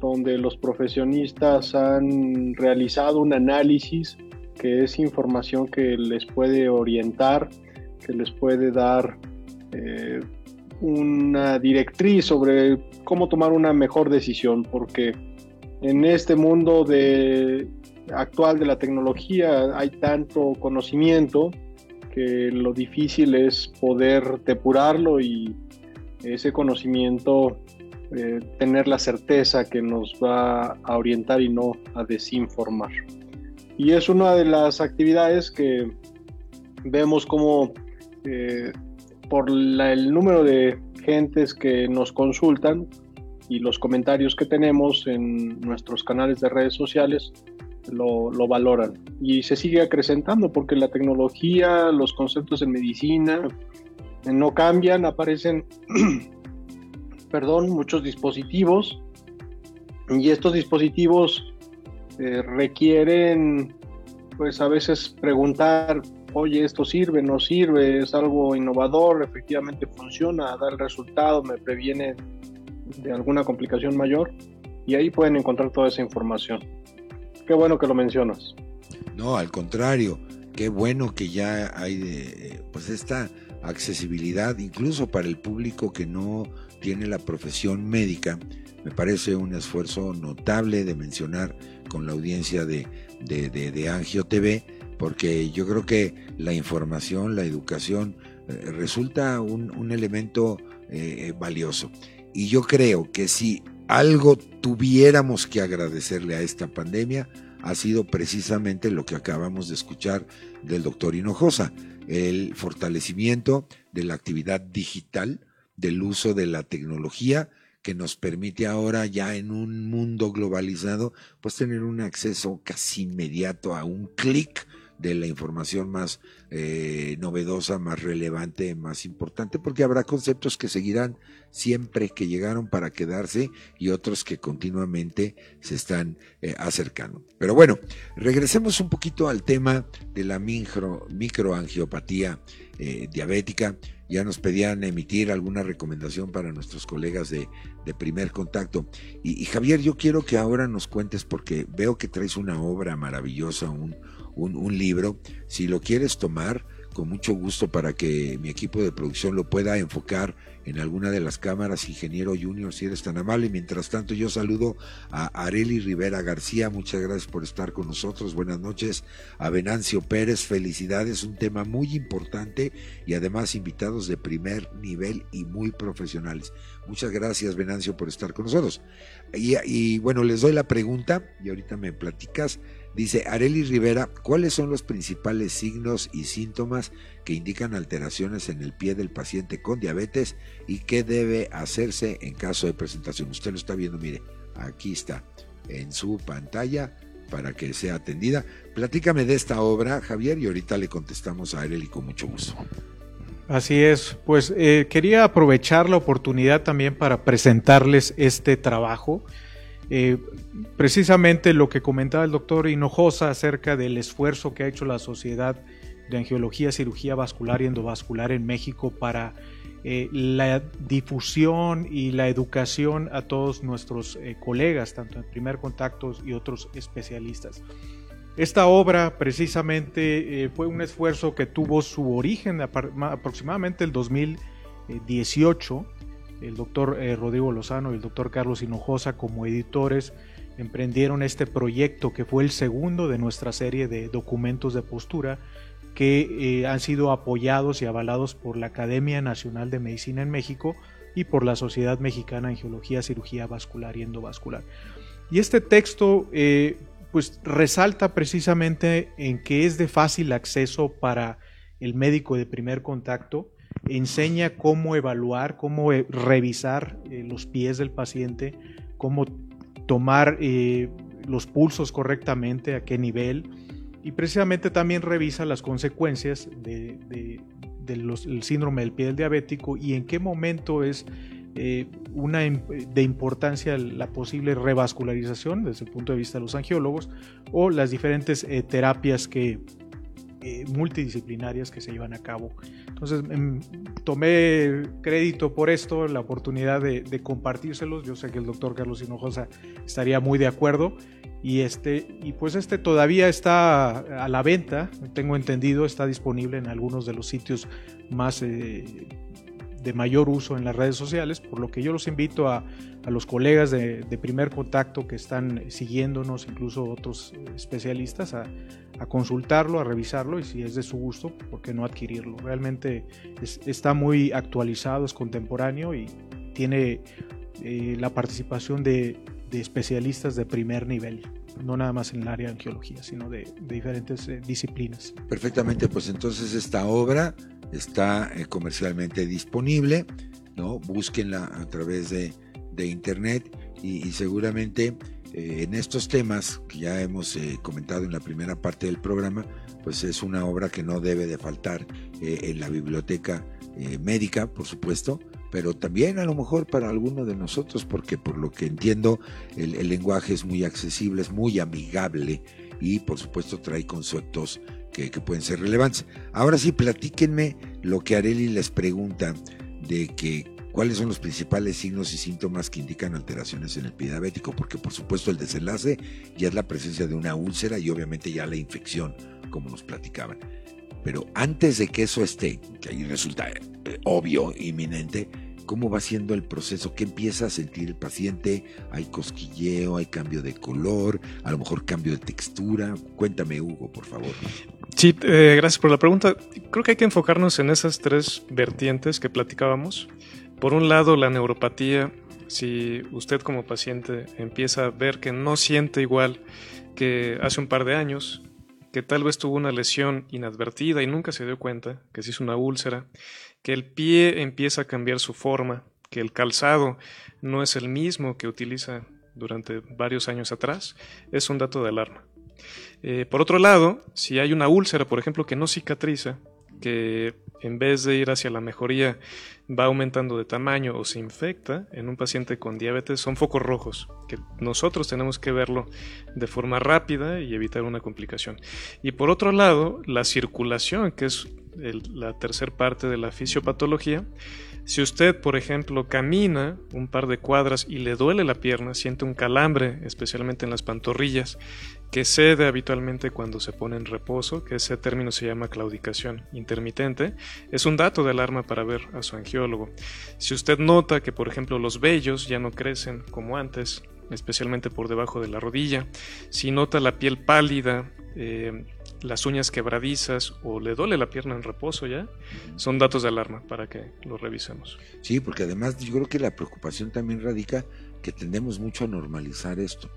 donde los profesionistas han realizado un análisis que es información que les puede orientar, que les puede dar eh, una directriz sobre cómo tomar una mejor decisión, porque en este mundo de actual de la tecnología hay tanto conocimiento que lo difícil es poder depurarlo y ese conocimiento eh, tener la certeza que nos va a orientar y no a desinformar. Y es una de las actividades que vemos como eh, por el número de gentes que nos consultan y los comentarios que tenemos en nuestros canales de redes sociales, lo, valoran. Y se sigue acrecentando porque la tecnología, los conceptos en medicina eh, no cambian, aparecen, (clears throat) perdón, muchos dispositivos. Y estos dispositivos eh, requieren pues a veces preguntar, oye, esto sirve, no sirve, es algo innovador, efectivamente funciona, da el resultado, me previene de alguna complicación mayor y ahí pueden encontrar toda esa información. Qué bueno que lo mencionas. No, al contrario, qué bueno que ya hay eh, pues esta accesibilidad incluso para el público que no tiene la profesión médica. Me parece un esfuerzo notable de mencionar con la audiencia de, de, Angio TV, porque yo creo que la información, la educación, eh, resulta un, elemento eh, valioso. Y yo creo que si algo tuviéramos que agradecerle a esta pandemia, ha sido precisamente lo que acabamos de escuchar del doctor Hinojosa, el fortalecimiento de la actividad digital, del uso de la tecnología que nos permite ahora ya en un mundo globalizado pues tener un acceso casi inmediato a un clic de la información más eh, novedosa, más relevante, más importante, porque habrá conceptos que seguirán siempre que llegaron para quedarse y otros que continuamente se están eh, acercando. Pero bueno, regresemos un poquito al tema de la micro, microangiopatía eh, diabética ya nos pedían emitir alguna recomendación para nuestros colegas de, primer contacto. Y, Javier, yo quiero que ahora nos cuentes, porque veo que traes una obra maravillosa, un, un libro. Si lo quieres tomar, con mucho gusto para que mi equipo de producción lo pueda enfocar en alguna de las cámaras, ingeniero junior, si eres tan amable. Mientras tanto, yo saludo a Areli Rivera García, muchas gracias por estar con nosotros, buenas noches. A Venancio Pérez, felicidades, un tema muy importante y además invitados de primer nivel y muy profesionales. Muchas gracias, Venancio, por estar con nosotros. Y, y bueno, les doy la pregunta y ahorita me platicas. Dice Areli Rivera, ¿cuáles son los principales signos y síntomas que indican alteraciones en el pie del paciente con diabetes y qué debe hacerse en caso de presentación? Usted lo está viendo, mire, aquí está en su pantalla para que sea atendida. Platícame de esta obra, Javier, y ahorita le contestamos a Areli con mucho gusto. Así es, pues eh, quería aprovechar la oportunidad también para presentarles este trabajo. Eh, precisamente lo que comentaba el doctor Hinojosa acerca del esfuerzo que ha hecho la Sociedad de Angiología, Cirugía Vascular y Endovascular en México para eh, la difusión y la educación a todos nuestros eh, colegas, tanto en primer contacto y otros especialistas. Esta obra precisamente fue un esfuerzo que tuvo su origen aproximadamente el 2018 el doctor eh, Rodrigo Lozano y el doctor Carlos Hinojosa como editores emprendieron este proyecto que fue el segundo de nuestra serie de documentos de postura que eh, han sido apoyados y avalados por la Academia Nacional de Medicina en México y por la Sociedad Mexicana en Geología, Cirugía Vascular y Endovascular. Y este texto eh, pues resalta precisamente en que es de fácil acceso para el médico de primer contacto, enseña cómo evaluar, cómo eh, revisar eh, los pies del paciente, cómo tomar eh, los pulsos correctamente, a qué nivel, y precisamente también revisa las consecuencias del síndrome del pie del diabético y en qué momento es una de importancia la posible revascularización desde el punto de vista de los angiólogos o las diferentes terapias que, eh, multidisciplinarias que se llevan a cabo. Entonces em, tomé crédito por esto, la oportunidad de, compartírselos. Yo sé que el doctor Carlos Hinojosa estaría muy de acuerdo. Y, este, y pues este todavía está a la venta, tengo entendido, está disponible en algunos de los sitios más eh, de mayor uso en las redes sociales, por lo que yo los invito a, a los colegas de, primer contacto que están siguiéndonos, incluso otros especialistas, a, consultarlo, a revisarlo y si es de su gusto, ¿por qué no adquirirlo? Realmente está muy actualizado, es contemporáneo y tiene eh, la participación de, especialistas de primer nivel no nada más en el área de angiología, sino de, diferentes eh, disciplinas. Perfectamente, pues entonces esta obra está eh, comercialmente disponible, ¿no? Búsquenla a través de, de internet y, seguramente eh, en estos temas que ya hemos eh, comentado en la primera parte del programa, pues es una obra que no debe de faltar en la biblioteca médica, por supuesto, pero también a lo mejor para alguno de nosotros, porque por lo que entiendo el, lenguaje es muy accesible, es muy amigable y por supuesto trae conceptos que, que pueden ser relevantes. Ahora sí, platíquenme lo que Areli les pregunta de que cuáles son los principales signos y síntomas que indican alteraciones en el pie diabético, porque por supuesto el desenlace ya es la presencia de una úlcera y obviamente ya la infección, como nos platicaban. Pero antes de que eso esté, que ahí resulta eh, obvio, inminente, ¿cómo va siendo el proceso? ¿Qué empieza a sentir el paciente? ¿Hay cosquilleo? ¿Hay cambio de color? ¿A lo mejor cambio de textura? Cuéntame, Hugo, por favor. Sí, eh, gracias por la pregunta. Creo que hay que enfocarnos en esas tres vertientes que platicábamos. Por un lado, la neuropatía, si usted como paciente empieza a ver que no siente igual que hace un par de años, que tal vez tuvo una lesión inadvertida y nunca se dio cuenta, que se hizo una úlcera, que el pie empieza a cambiar su forma, que el calzado no es el mismo que utiliza durante varios años atrás, es un dato de alarma. Eh, por otro lado, si hay una úlcera, por ejemplo, que no cicatriza, que en vez de ir hacia la mejoría va aumentando de tamaño o se infecta en un paciente con diabetes son focos rojos, que nosotros tenemos que verlo de forma rápida y evitar una complicación. Y por otro lado, la circulación, que es la tercera parte de la fisiopatología. Si usted, por ejemplo, camina un par de cuadras y le duele la pierna, siente un calambre, especialmente en las pantorrillas, que cede habitualmente cuando se pone en reposo, que ese término se llama claudicación intermitente, es un dato de alarma para ver a su angiólogo. Si usted nota que, por ejemplo, los vellos ya no crecen como antes, especialmente por debajo de la rodilla, si nota la piel pálida, eh, las uñas quebradizas o le duele la pierna en reposo ya, son datos de alarma para que lo revisemos. Sí, porque además yo creo que la preocupación también radica que tendemos mucho a normalizar esto.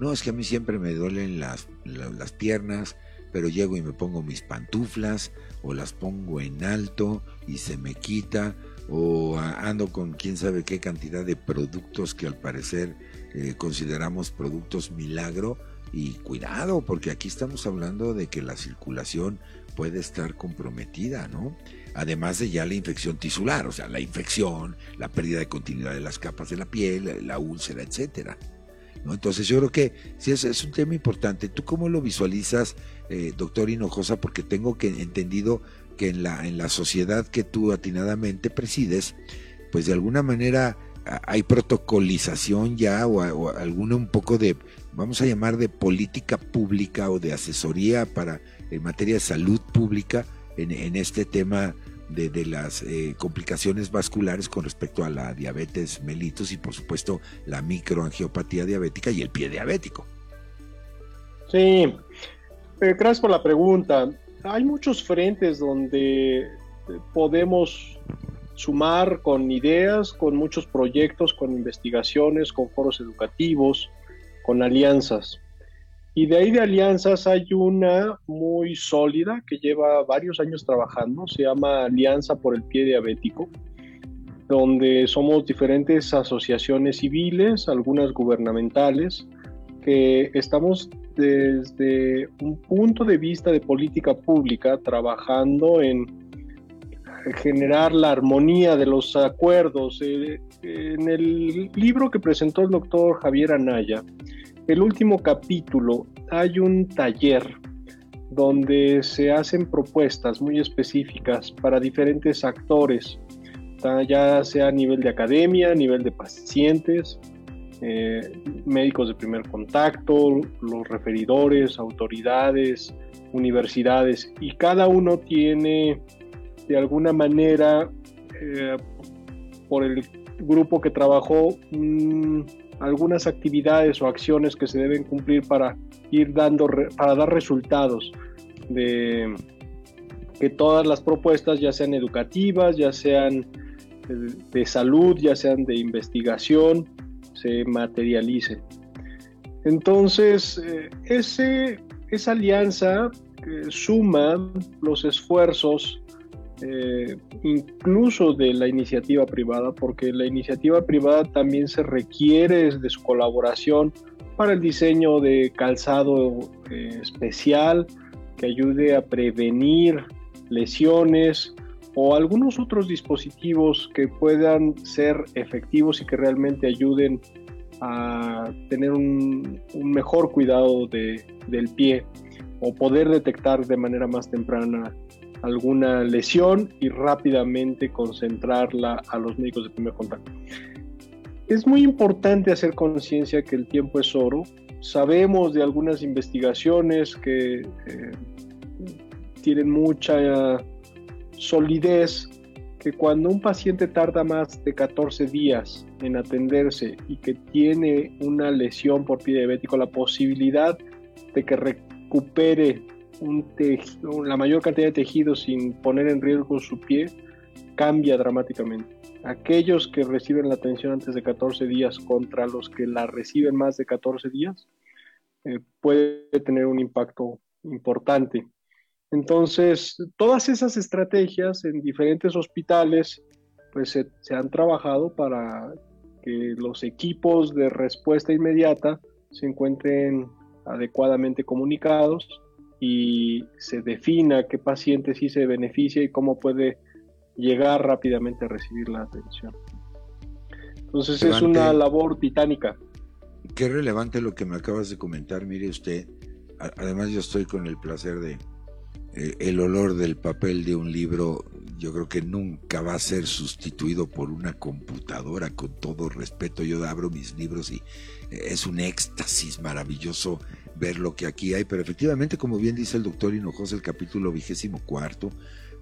No, es que a mí siempre me duelen las, las, piernas, pero llego y me pongo mis pantuflas o las pongo en alto y se me quita o ando con quién sabe qué cantidad de productos que al parecer eh, consideramos productos milagro y cuidado, porque aquí estamos hablando de que la circulación puede estar comprometida, ¿no? Además de ya la infección tisular, o sea, la infección, la pérdida de continuidad de las capas de la piel, la úlcera, etcétera. ¿no? Entonces yo creo que sí es, es, un tema importante. ¿Tú cómo lo visualizas, eh, doctor Hinojosa? Porque tengo que entendido que en la, en la sociedad que tú atinadamente presides, pues de alguna manera hay protocolización ya o, alguna un poco de vamos a llamar de política pública o de asesoría para en materia de salud pública en, este tema de, las eh, complicaciones vasculares con respecto a la diabetes mellitus y por supuesto la microangiopatía diabética y el pie diabético. Sí, eh, gracias por la pregunta. Hay muchos frentes donde eh, podemos sumar con ideas, con muchos proyectos, con investigaciones, con foros educativos, con alianzas. Y de ahí de alianzas hay una muy sólida que lleva varios años trabajando, se llama Alianza por el Pie Diabético, donde somos diferentes asociaciones civiles, algunas gubernamentales, que estamos desde un punto de vista de política pública trabajando en generar la armonía de los acuerdos. Eh, en el libro que presentó el doctor Javier Anaya, el último capítulo hay un taller donde se hacen propuestas muy específicas para diferentes actores, ya sea a nivel de academia, a nivel de pacientes, eh, médicos de primer contacto, los referidores, autoridades, universidades, y cada uno tiene de alguna manera, eh, por el grupo que trabajó, algunas actividades o acciones que se deben cumplir para ir dando, para dar resultados de que todas las propuestas, ya sean educativas, ya sean de salud, ya sean de investigación, se materialicen. Entonces, eh, ese, esa alianza eh, suma los esfuerzos eh, incluso de la iniciativa privada, porque la iniciativa privada también se requiere de su colaboración para el diseño de calzado eh, especial que ayude a prevenir lesiones o algunos otros dispositivos que puedan ser efectivos y que realmente ayuden a tener un, mejor cuidado del pie o poder detectar de manera más temprana alguna lesión y rápidamente concentrarla a los médicos de primer contacto. Es muy importante hacer conciencia que el tiempo es oro. Sabemos de algunas investigaciones que eh, tienen mucha solidez que cuando un paciente tarda más de 14 días en atenderse y que tiene una lesión por pie diabético, la posibilidad de que recupere la mayor cantidad de tejido sin poner en riesgo su pie cambia dramáticamente. Aquellos que reciben la atención antes de 14 días contra los que la reciben más de 14 días eh, puede tener un impacto importante. Entonces, todas esas estrategias en diferentes hospitales pues se, se han trabajado para que los equipos de respuesta inmediata se encuentren adecuadamente comunicados y se defina qué paciente sí se beneficia y cómo puede llegar rápidamente a recibir la atención. Entonces es una labor titánica. Qué relevante lo que me acabas de comentar, mire usted. Además yo estoy con el placer de eh, el olor del papel de un libro yo creo que nunca va a ser sustituido por una computadora, con todo respeto. Yo abro mis libros y eh, es un éxtasis maravilloso ver lo que aquí hay, pero efectivamente, como bien dice el doctor Hinojosa, el capítulo vigésimo cuarto,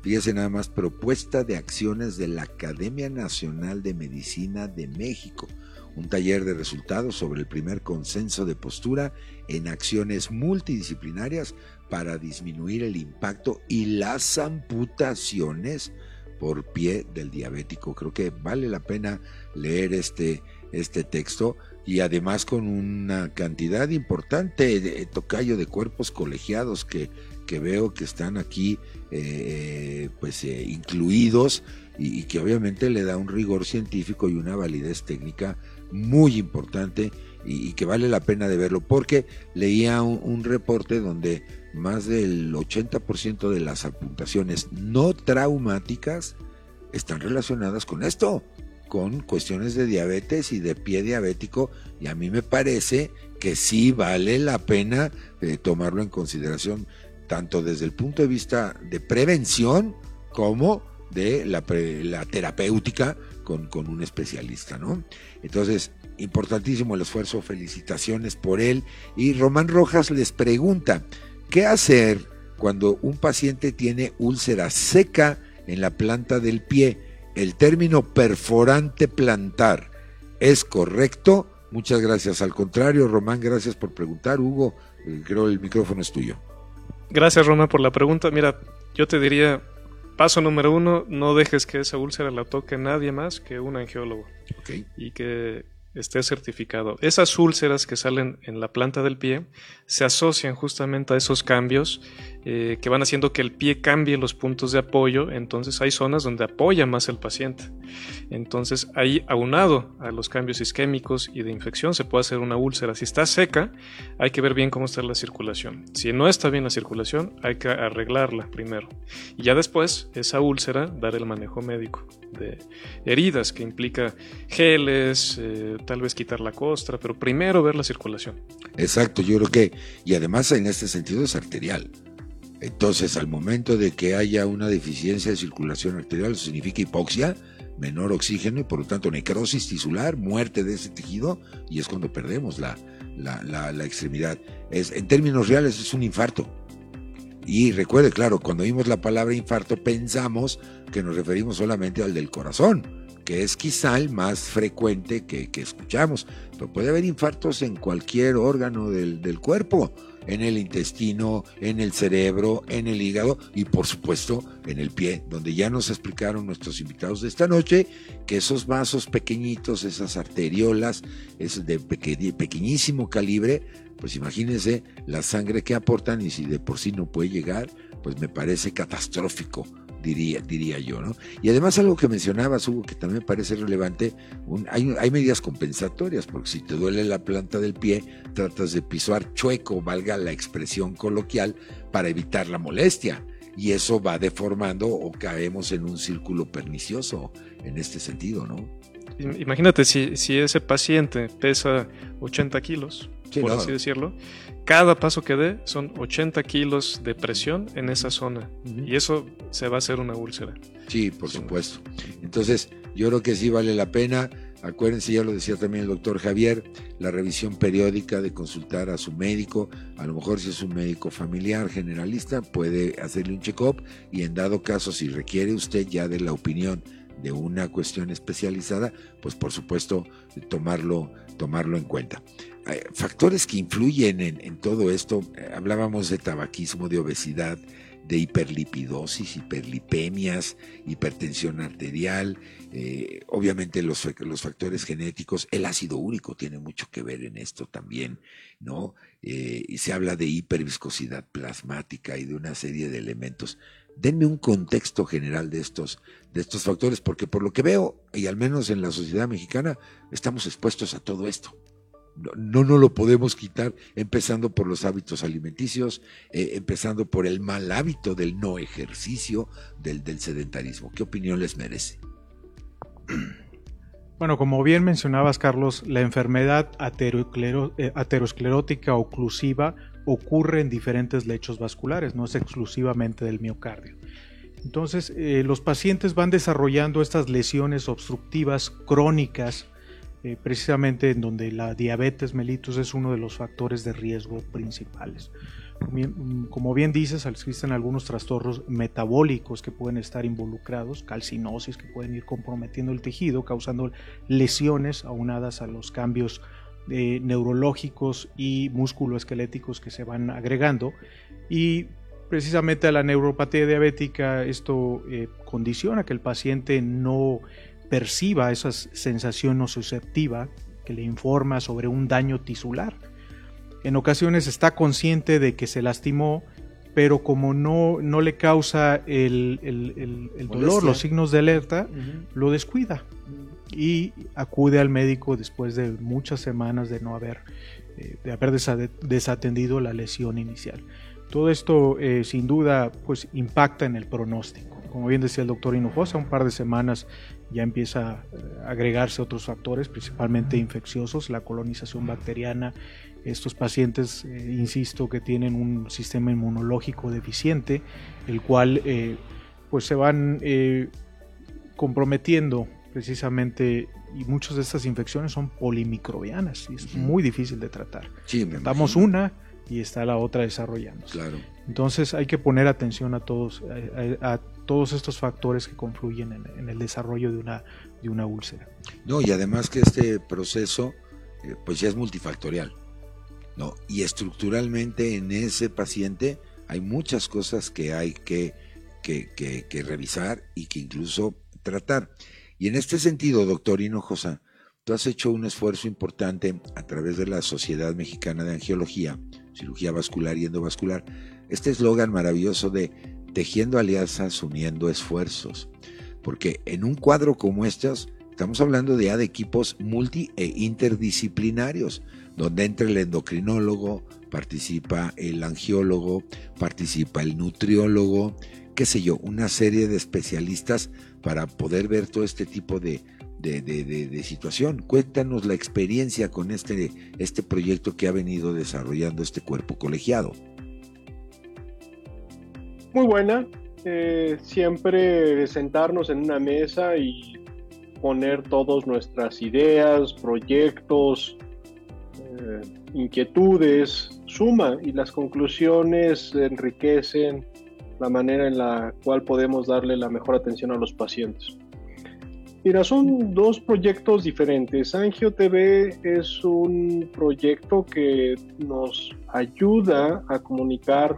fíjese nada más, propuesta de acciones de la Academia Nacional de Medicina de México, un taller de resultados sobre el primer consenso de postura en acciones multidisciplinarias para disminuir el impacto y las amputaciones por pie del diabético. Creo que vale la pena leer este, este texto y además con una cantidad importante de tocayo de cuerpos colegiados que, que veo que están aquí eh, pues eh, incluidos y, que obviamente le da un rigor científico y una validez técnica muy importante y, que vale la pena de verlo porque leía un, un reporte donde más del 80% de las apuntaciones no traumáticas están relacionadas con esto, con cuestiones de diabetes y de pie diabético, y a mí me parece que sí vale la pena eh, tomarlo en consideración, tanto desde el punto de vista de prevención como de la, pre, la terapéutica con, con, un especialista, ¿no? Entonces, importantísimo el esfuerzo, felicitaciones por él. Y Román Rojas les pregunta, ¿Qué hacer cuando un paciente tiene úlcera seca en la planta del pie? El término perforante plantar es correcto. Muchas gracias. Al contrario, Román, gracias por preguntar. Hugo, creo el micrófono es tuyo. Gracias, Román, por la pregunta. Mira, yo te diría, paso número uno, no dejes que esa úlcera la toque nadie más que un angiólogo. Okay. Y que esté certificado. Esas úlceras que salen en la planta del pie se asocian justamente a esos cambios eh, que van haciendo que el pie cambie los puntos de apoyo, entonces hay zonas donde apoya más el paciente. Entonces ahí aunado a los cambios isquémicos y de infección se puede hacer una úlcera. Si está seca, hay que ver bien cómo está la circulación. Si no está bien la circulación, hay que arreglarla primero. Y ya después, esa úlcera, dar el manejo médico de heridas que implica geles, eh, tal vez quitar la costra, pero primero ver la circulación. Exacto, yo creo que, y además en este sentido es arterial. Entonces, al momento de que haya una deficiencia de circulación arterial, significa hipoxia, menor oxígeno y por lo tanto necrosis tisular, muerte de ese tejido, y es cuando perdemos la, la extremidad. Es, en términos reales es un infarto. Y recuerde, claro, cuando oímos la palabra infarto pensamos que nos referimos solamente al del corazón, que es quizá el más frecuente que, que escuchamos, pero puede haber infartos en cualquier órgano del, del cuerpo en el intestino, en el cerebro, en el hígado y por supuesto en el pie, donde ya nos explicaron nuestros invitados de esta noche que esos vasos pequeñitos, esas arteriolas, es de peque pequeñísimo calibre, pues imagínense la sangre que aportan y si de por sí no puede llegar, pues me parece catastrófico diría, diría yo, ¿no? Y además algo que mencionabas, Hugo, que también parece relevante, un, hay, hay, medidas compensatorias, porque si te duele la planta del pie, tratas de pisar chueco, valga la expresión coloquial, para evitar la molestia. Y eso va deformando o caemos en un círculo pernicioso en este sentido, ¿no? Imagínate si, si ese paciente pesa 80 kilos, sí, por no. así decirlo, cada paso que dé son 80 kilos de presión en esa zona uh -huh. y eso se va a hacer una úlcera. Sí, por supuesto. Entonces, yo creo que sí vale la pena. Acuérdense, ya lo decía también el doctor Javier, la revisión periódica de consultar a su médico. A lo mejor si es un médico familiar, generalista, puede hacerle un check-up y en dado caso, si requiere usted ya de la opinión de una cuestión especializada, pues por supuesto tomarlo, tomarlo en cuenta. Factores que influyen en, todo esto, eh, hablábamos de tabaquismo, de obesidad, de hiperlipidosis, hiperlipemias, hipertensión arterial, eh, obviamente los, factores genéticos, el ácido úrico tiene mucho que ver en esto también, ¿no? Eh, y se habla de hiperviscosidad plasmática y de una serie de elementos. Denme un contexto general de estos, de estos factores, porque por lo que veo, y al menos en la sociedad mexicana, estamos expuestos a todo esto no nos lo podemos quitar, empezando por los hábitos alimenticios, eh, empezando por el mal hábito del no ejercicio, del, sedentarismo. ¿Qué opinión les merece? Bueno, como bien mencionabas, Carlos, la enfermedad aterosclerótica oclusiva ocurre en diferentes lechos vasculares, no es exclusivamente del miocardio. Entonces, eh, los pacientes van desarrollando estas lesiones obstructivas crónicas, eh, precisamente en donde la diabetes mellitus es uno de los factores de riesgo principales. Como bien dices, existen algunos trastornos metabólicos que pueden estar involucrados, calcinosis que pueden ir comprometiendo el tejido, causando lesiones aunadas a los cambios eh, neurológicos y musculoesqueléticos que se van agregando. Y precisamente a la neuropatía diabética esto eh, condiciona que el paciente no perciba esa sensación nociceptiva que le informa sobre un daño tisular. En ocasiones está consciente de que se lastimó, pero como no, no le causa el, dolor, los signos de alerta, lo descuida y acude al médico después de muchas semanas de no haber, eh, de haber desatendido la lesión inicial. Todo esto eh, sin duda pues impacta en el pronóstico. Como bien decía el doctor Hinojosa, un par de semanas ya empieza a agregarse otros factores, principalmente infecciosos, la colonización bacteriana. Estos pacientes, eh, insisto, que tienen un sistema inmunológico deficiente, el cual eh, pues se van comprometiendo precisamente y muchas de estas infecciones son polimicrobianas y es muy difícil de tratar. Sí, Damos una, y está la otra desarrollando. Claro. Entonces hay que poner atención a todos, a, todos estos factores que confluyen en, el desarrollo de una, de una úlcera. No, y además que este proceso eh, pues ya es multifactorial. ¿no? Y estructuralmente en ese paciente hay muchas cosas que hay que, que, que, revisar y que incluso tratar. Y en este sentido, doctor Hinojosa, tú has hecho un esfuerzo importante a través de la Sociedad Mexicana de Angiología cirugía vascular y endovascular, este eslogan maravilloso de tejiendo alianzas, uniendo esfuerzos. Porque en un cuadro como estos, estamos hablando de, de equipos multi e interdisciplinarios, donde entra el endocrinólogo, participa el angiólogo, participa el nutriólogo, qué sé yo, una serie de especialistas para poder ver todo este tipo de, de, situación. Cuéntanos la experiencia con este, este proyecto que ha venido desarrollando este cuerpo colegiado. Muy buena. Eh, siempre sentarnos en una mesa y poner todas nuestras ideas, proyectos, eh, inquietudes, suma y las conclusiones enriquecen la manera en la cual podemos darle la mejor atención a los pacientes. Mira, son dos proyectos diferentes. Angio TV es un proyecto que nos ayuda a comunicar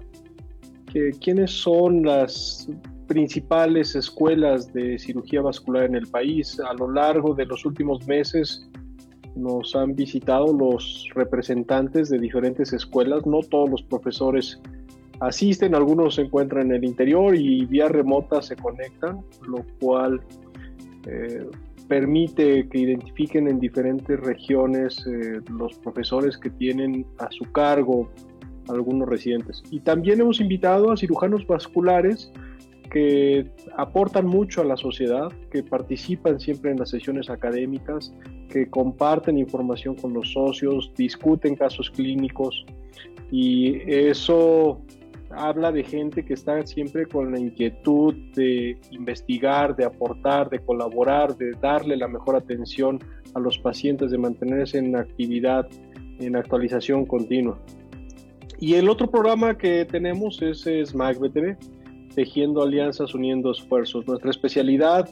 quiénes son las principales escuelas de cirugía vascular en el país. A lo largo de los últimos meses nos han visitado los representantes de diferentes escuelas. No todos los profesores asisten, algunos se encuentran en el interior y vía remota se conectan, lo cual eh, permite que identifiquen en diferentes regiones eh, los profesores que tienen a su cargo algunos residentes. Y también hemos invitado a cirujanos vasculares que aportan mucho a la sociedad, que participan siempre en las sesiones académicas, que comparten información con los socios, discuten casos clínicos y eso habla de gente que está siempre con la inquietud de investigar, de aportar, de colaborar, de darle la mejor atención a los pacientes, de mantenerse en actividad, en actualización continua. Y el otro programa que tenemos es SMAC Tejiendo Alianzas, Uniendo Esfuerzos. Nuestra especialidad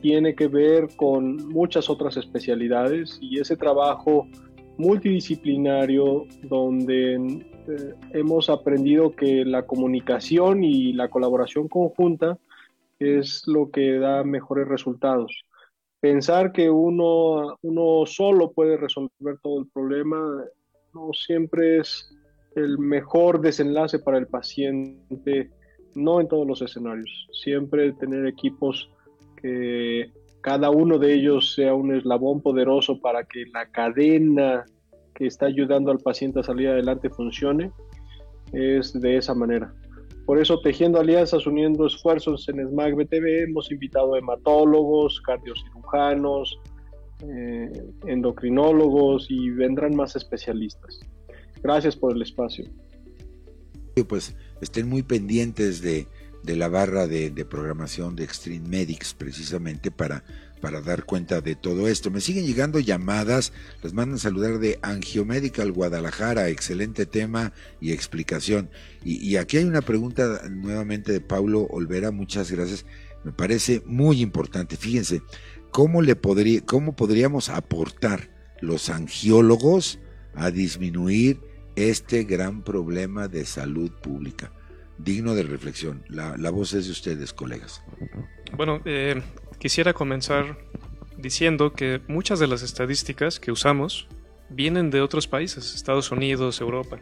tiene que ver con muchas otras especialidades y ese trabajo multidisciplinario donde eh, hemos aprendido que la comunicación y la colaboración conjunta es lo que da mejores resultados. Pensar que uno, uno solo puede resolver todo el problema no siempre es el mejor desenlace para el paciente, no en todos los escenarios. Siempre tener equipos que cada uno de ellos sea un eslabón poderoso para que la cadena que está ayudando al paciente a salir adelante funcione, es de esa manera. Por eso, tejiendo alianzas, uniendo esfuerzos en SMAC BTV, hemos invitado hematólogos, cardiocirujanos, eh, endocrinólogos y vendrán más especialistas. Gracias por el espacio. Pues estén muy pendientes de, la barra de, programación de Extreme Medics precisamente para, para dar cuenta de todo esto. Me siguen llegando llamadas, les mandan saludar de Angiomedical Guadalajara, excelente tema y explicación. Y, y aquí hay una pregunta nuevamente de Paulo Olvera, muchas gracias. Me parece muy importante. Fíjense, ¿cómo, le podría, cómo podríamos aportar los angiólogos a disminuir este gran problema de salud pública. Digno de reflexión. La, voz es de ustedes, colegas. Bueno, eh, quisiera comenzar diciendo que muchas de las estadísticas que usamos vienen de otros países, Estados Unidos, Europa.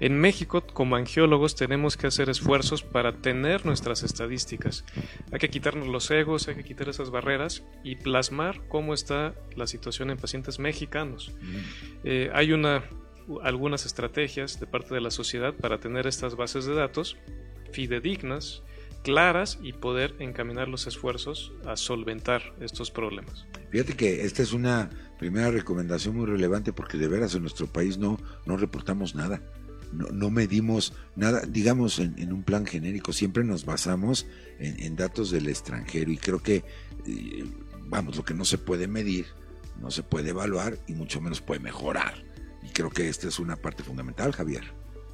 En México, como angiólogos, tenemos que hacer esfuerzos para tener nuestras estadísticas. Hay que quitarnos los egos, hay que quitar esas barreras y plasmar cómo está la situación en pacientes mexicanos. Eh, hay una, algunas estrategias de parte de la sociedad para tener estas bases de datos fidedignas, claras y poder encaminar los esfuerzos a solventar estos problemas. Fíjate que esta es una primera recomendación muy relevante porque de veras en nuestro país no, no reportamos nada. No, medimos nada, digamos en, un plan genérico, siempre nos basamos en, datos del extranjero y creo que, eh, vamos, lo que no se puede medir, no se puede evaluar y mucho menos puede mejorar. Y creo que esta es una parte fundamental, Javier.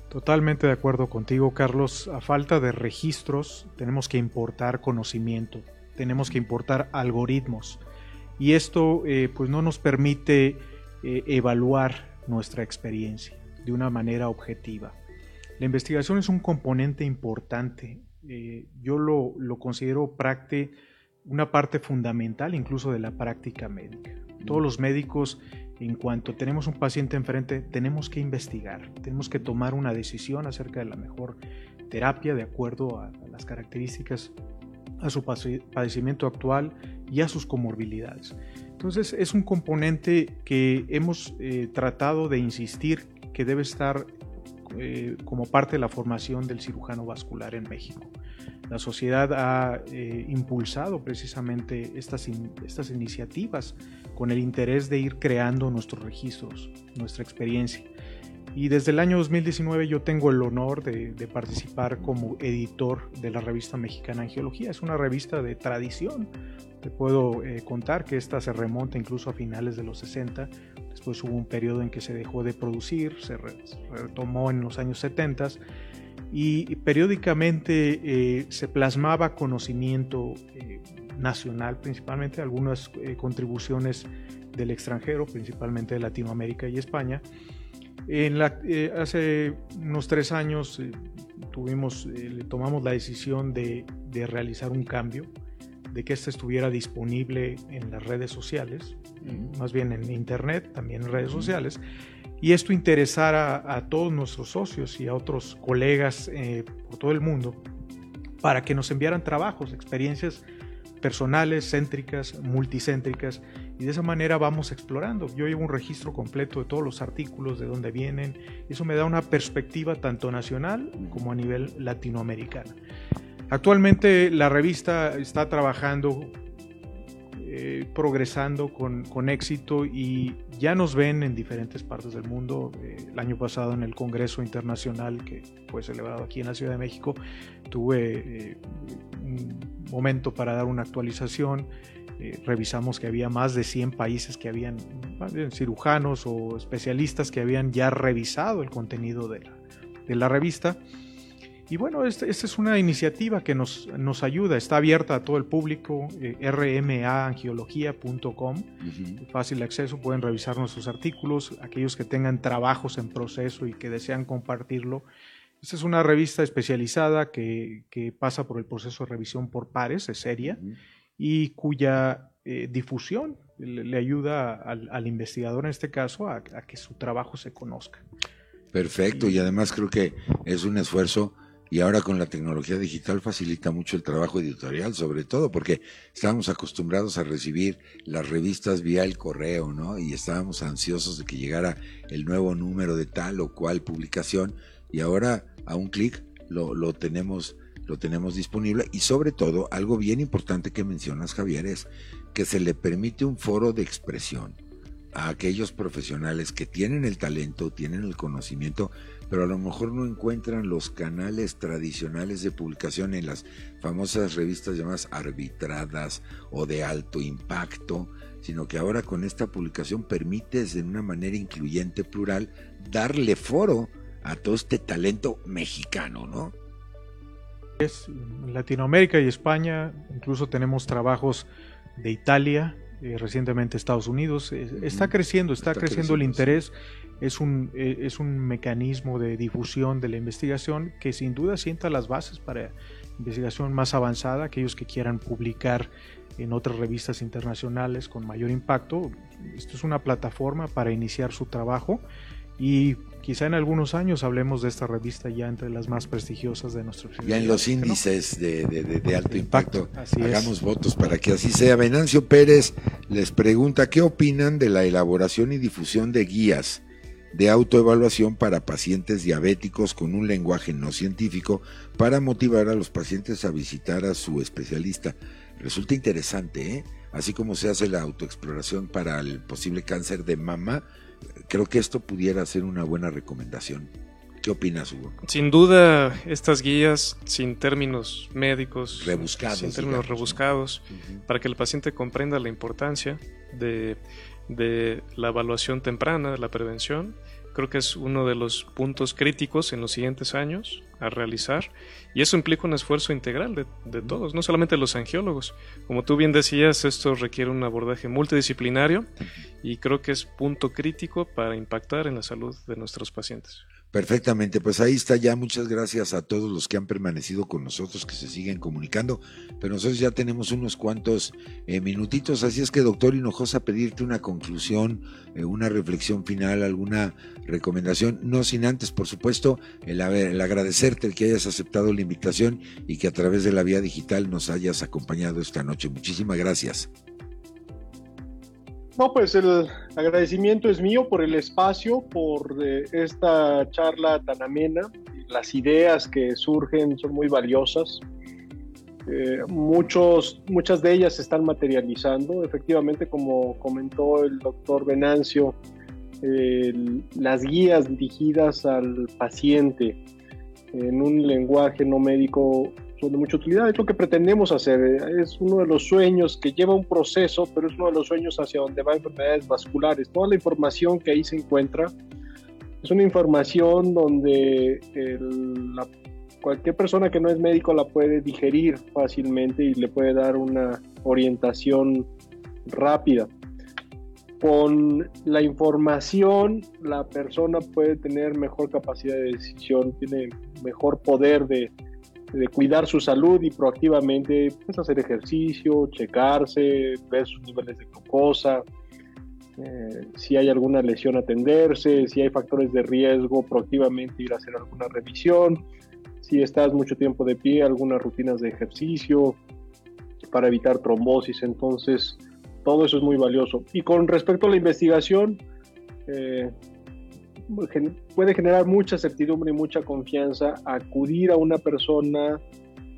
Totalmente de acuerdo contigo, Carlos. A falta de registros, tenemos que importar conocimiento, tenemos que importar algoritmos. Y esto eh, pues no nos permite eh, evaluar nuestra experiencia de una manera objetiva. La investigación es un componente importante. Eh, yo lo, lo considero una parte fundamental incluso de la práctica médica. Todos los médicos en cuanto tenemos un paciente enfrente, tenemos que investigar, tenemos que tomar una decisión acerca de la mejor terapia de acuerdo a, las características, a su padecimiento actual y a sus comorbilidades. Entonces es un componente que hemos eh, tratado de insistir que debe estar eh, como parte de la formación del cirujano vascular en México. La sociedad ha eh, impulsado precisamente estas, estas iniciativas con el interés de ir creando nuestros registros, nuestra experiencia. Y desde el año 2019 yo tengo el honor de, participar como editor de la revista Mexicana Angiología. Es una revista de tradición. Te puedo eh, contar que esta se remonta incluso a finales de los 60. Después hubo un periodo en que se dejó de producir, se, retomó en los años 70 y periódicamente eh, se plasmaba conocimiento eh, nacional, principalmente algunas eh, contribuciones del extranjero, principalmente de Latinoamérica y España. En la, hace unos tres años tuvimos, tomamos la decisión de, de, realizar un cambio, de que este estuviera disponible en las redes sociales, más bien en Internet, también en redes sociales, y esto interesara a, todos nuestros socios y a otros colegas eh, por todo el mundo para que nos enviaran trabajos, experiencias personales, céntricas, multicéntricas, y de esa manera vamos explorando. Yo llevo un registro completo de todos los artículos, de dónde vienen, y eso me da una perspectiva tanto nacional como a nivel latinoamericano. Actualmente la revista está trabajando eh, progresando con, con, éxito y ya nos ven en diferentes partes del mundo. Eh, el año pasado en el Congreso Internacional que fue celebrado aquí en la Ciudad de México, tuve eh, un momento para dar una actualización. revisamos que había más de 100 países que habían, cirujanos o especialistas que habían ya revisado el contenido de la, de la revista y bueno, esta este es una iniciativa que nos, nos, ayuda, está abierta a todo el público, eh, rmaangiología.com, fácil acceso, pueden revisar nuestros artículos, aquellos que tengan trabajos en proceso y que desean compartirlo. Esta es una revista especializada que, que pasa por el proceso de revisión por pares, es seria, y cuya eh, difusión le, ayuda al, al, investigador en este caso a, a que su trabajo se conozca. Perfecto, y además creo que es un esfuerzo y ahora con la tecnología digital facilita mucho el trabajo editorial, sobre todo porque estábamos acostumbrados a recibir las revistas vía el correo, ¿no? Y estábamos ansiosos de que llegara el nuevo número de tal o cual publicación y ahora a un clic lo, lo tenemos lo tenemos disponible y sobre todo algo bien importante que mencionas Javier es que se le permite un foro de expresión a aquellos profesionales que tienen el talento, tienen el conocimiento, pero a lo mejor no encuentran los canales tradicionales de publicación en las famosas revistas llamadas arbitradas o de alto impacto, sino que ahora con esta publicación permites de una manera incluyente, plural, darle foro a todo este talento mexicano, ¿no? Es Latinoamérica y España, incluso tenemos trabajos de Italia, eh, recientemente Estados Unidos. Eh, está creciendo, está, creciendo, el interés. Es un, eh, es un mecanismo de difusión de la investigación que sin duda sienta las bases para investigación más avanzada, aquellos que quieran publicar en otras revistas internacionales con mayor impacto. Esto es una plataforma para iniciar su trabajo y quizá en algunos años hablemos de esta revista ya entre las más prestigiosas de nuestro Ya en los índices de, alto impacto, hagamos votos para que así sea. Venancio Pérez les pregunta qué opinan de la elaboración y difusión de guías de autoevaluación para pacientes diabéticos con un lenguaje no científico para motivar a los pacientes a visitar a su especialista. Resulta interesante, ¿eh? así como se hace la autoexploración para el posible cáncer de mama, creo que esto pudiera ser una buena recomendación. ¿Qué opinas, Hugo? Sin duda, estas guías sin términos médicos, rebuscados, sin términos rebuscados, para que el paciente comprenda la importancia de, de la evaluación temprana, de la prevención, creo que es uno de los puntos críticos en los siguientes años a realizar y eso implica un esfuerzo integral de, de, todos, no solamente los angiólogos. Como tú bien decías, esto requiere un abordaje multidisciplinario y creo que es punto crítico para impactar en la salud de nuestros pacientes. Perfectamente, pues ahí está ya. Muchas gracias a todos los que han permanecido con nosotros, que se siguen comunicando. Pero nosotros ya tenemos unos cuantos eh, minutitos, así es que doctor Hinojosa, pedirte una conclusión, eh, una reflexión final, alguna recomendación, no sin antes, por supuesto, el, el agradecerte el que hayas aceptado la invitación y que a través de la vía digital nos hayas acompañado esta noche. Muchísimas gracias. No, pues el agradecimiento es mío por el espacio, por eh, esta charla tan amena. Las ideas que surgen son muy valiosas. Eh, muchos, muchas de ellas se están materializando. Efectivamente, como comentó el doctor Venancio, las guías dirigidas al paciente en un lenguaje no médico son de mucha utilidad. Es lo que pretendemos hacer. Es uno de los sueños que lleva un proceso, pero es uno de los sueños hacia donde van enfermedades vasculares. Toda la información que ahí se encuentra es una información donde cualquier persona que no es médico la puede digerir fácilmente y le puede dar una orientación rápida. Con la información, la persona puede tener mejor capacidad de decisión, tiene mejor poder de, de cuidar su salud y proactivamente pues, hacer ejercicio, checarse, ver sus niveles de glucosa, eh, si hay alguna lesión atenderse, si hay factores de riesgo, proactivamente ir a hacer alguna revisión, si estás mucho tiempo de pie, algunas rutinas de ejercicio para evitar trombosis, entonces todo eso es muy valioso. Y con respecto a la investigación, eh, puede generar mucha certidumbre y mucha confianza acudir a una persona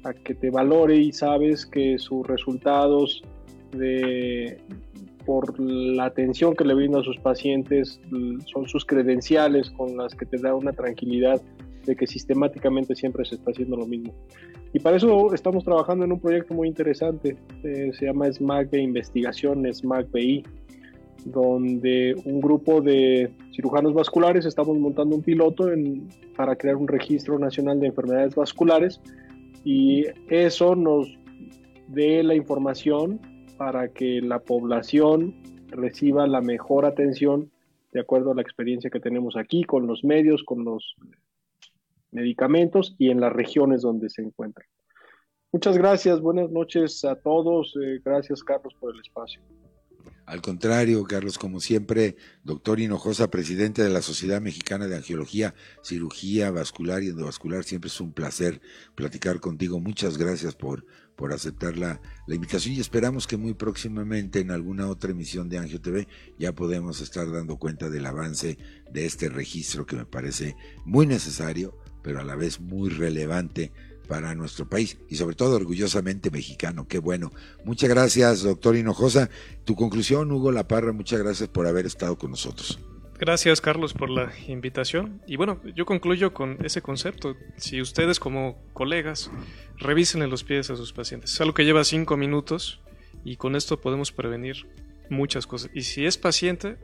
a que te valore y sabes que sus resultados de por la atención que le brinda a sus pacientes son sus credenciales con las que te da una tranquilidad de que sistemáticamente siempre se está haciendo lo mismo. Y para eso estamos trabajando en un proyecto muy interesante, eh, se llama SMAC de investigación, SMAC BI, donde un grupo de cirujanos vasculares estamos montando un piloto para crear un registro nacional de enfermedades vasculares y eso nos dé la información para que la población reciba la mejor atención de acuerdo a la experiencia que tenemos aquí con los medios, con los medicamentos y en las regiones donde se encuentran. Muchas gracias, buenas noches a todos, eh, gracias Carlos por el espacio. Al contrario, Carlos, como siempre, doctor Hinojosa, presidente de la Sociedad Mexicana de Angiología, Cirugía Vascular y Endovascular, siempre es un placer platicar contigo. Muchas gracias por, por aceptar la, la, invitación y esperamos que muy próximamente en alguna otra emisión de Angio TV ya podemos estar dando cuenta del avance de este registro que me parece muy necesario, pero a la vez muy relevante para nuestro país y sobre todo orgullosamente mexicano. Qué bueno. Muchas gracias, doctor Hinojosa. Tu conclusión, Hugo La Parra, muchas gracias por haber estado con nosotros. Gracias, Carlos, por la invitación. Y bueno, yo concluyo con ese concepto. Si ustedes como colegas revisen los pies a sus pacientes, es algo que lleva cinco minutos y con esto podemos prevenir muchas cosas. Y si es paciente,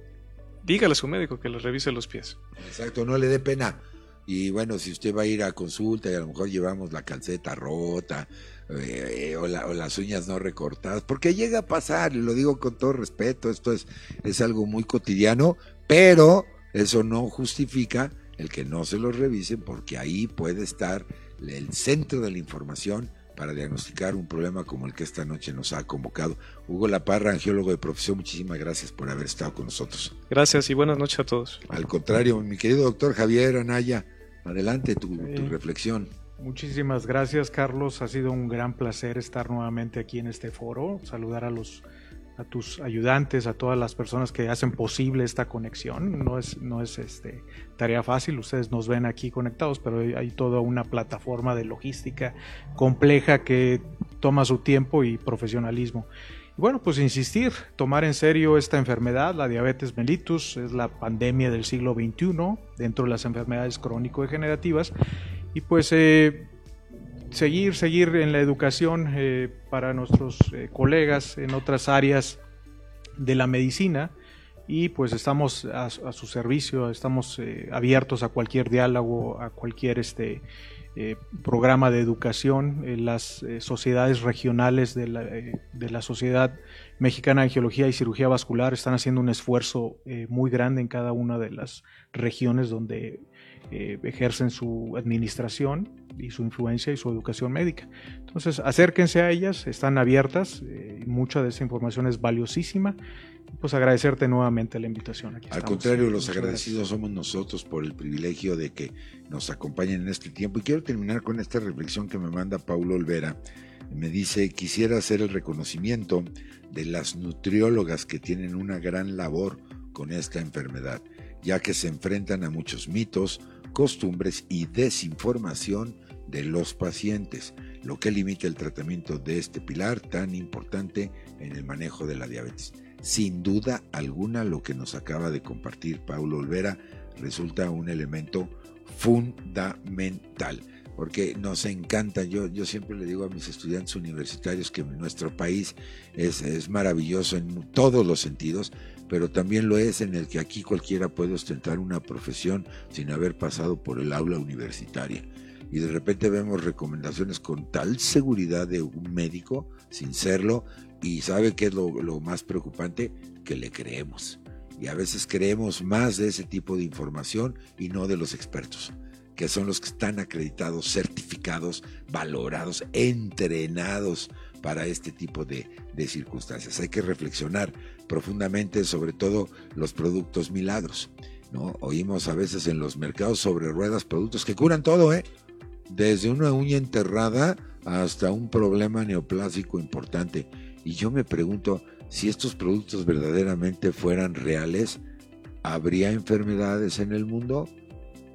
dígale a su médico que le revise los pies. Exacto, no le dé pena. Y bueno, si usted va a ir a consulta y a lo mejor llevamos la calceta rota eh, o, las uñas no recortadas, porque llega a pasar, y lo digo con todo respeto, esto es, es algo muy cotidiano, pero eso no justifica el que no se los revisen porque ahí puede estar el centro de la información para diagnosticar un problema como el que esta noche nos ha convocado. Hugo Laparra, angiólogo de profesión, muchísimas gracias por haber estado con nosotros. Gracias y buenas noches a todos. Al contrario, mi querido doctor Javier Anaya, adelante tu, reflexión. Muchísimas gracias, Carlos. Ha sido un gran placer estar nuevamente aquí en este foro. Saludar a los a tus ayudantes, a todas las personas que hacen posible esta conexión. No es, no es este, tarea fácil, ustedes nos ven aquí conectados, pero hay toda una plataforma de logística compleja que toma su tiempo y profesionalismo. Bueno, pues insistir, tomar en serio esta enfermedad, la diabetes mellitus, es la pandemia del siglo XXI dentro de las enfermedades crónico-degenerativas y pues eh, seguir, seguir en la educación eh, para nuestros eh, colegas en otras áreas de la medicina y pues estamos a, su servicio, estamos abiertos a cualquier diálogo, a cualquier este, programa de educación. las sociedades regionales de la, de la, Sociedad Mexicana de Angiología y Cirugía Vascular están haciendo un esfuerzo muy grande en cada una de las regiones donde eh, ejercen su administración y su influencia y su educación médica. Entonces, acérquense a ellas, están abiertas, eh, mucha de esa información es valiosísima. Pues agradecerte nuevamente la invitación. Al contrario, los agradecidos somos nosotros por el privilegio de que nos acompañen en este tiempo. Y quiero terminar con esta reflexión que me manda Paulo Olvera. Me dice, quisiera hacer el reconocimiento de las nutriólogas que tienen una gran labor con esta enfermedad, ya que se enfrentan a muchos mitos, costumbres y desinformación de los pacientes, lo que limita el tratamiento de este pilar tan importante en el manejo de la diabetes. Sin duda alguna, lo que nos acaba de compartir Paulo Olvera resulta un elemento fundamental, porque nos encanta, yo, yo siempre le digo a mis estudiantes universitarios que nuestro país es, es maravilloso en todos los sentidos, pero también lo es en el que aquí cualquiera puede ostentar una profesión sin haber pasado por el aula universitaria. Y de repente vemos recomendaciones con tal seguridad de un médico, sin serlo, y sabe qué es lo, lo más preocupante, que le creemos. Y a veces creemos más de ese tipo de información y no de los expertos que son los que están acreditados, certificados, valorados, entrenados para este tipo de, circunstancias. Hay que reflexionar profundamente sobre todo los productos milagros. ¿no? Oímos a veces en los mercados sobre ruedas productos que curan todo, ¿eh? Desde una uña enterrada hasta un problema neoplásico importante. Y yo me pregunto, si estos productos verdaderamente fueran reales, ¿habría enfermedades en el mundo?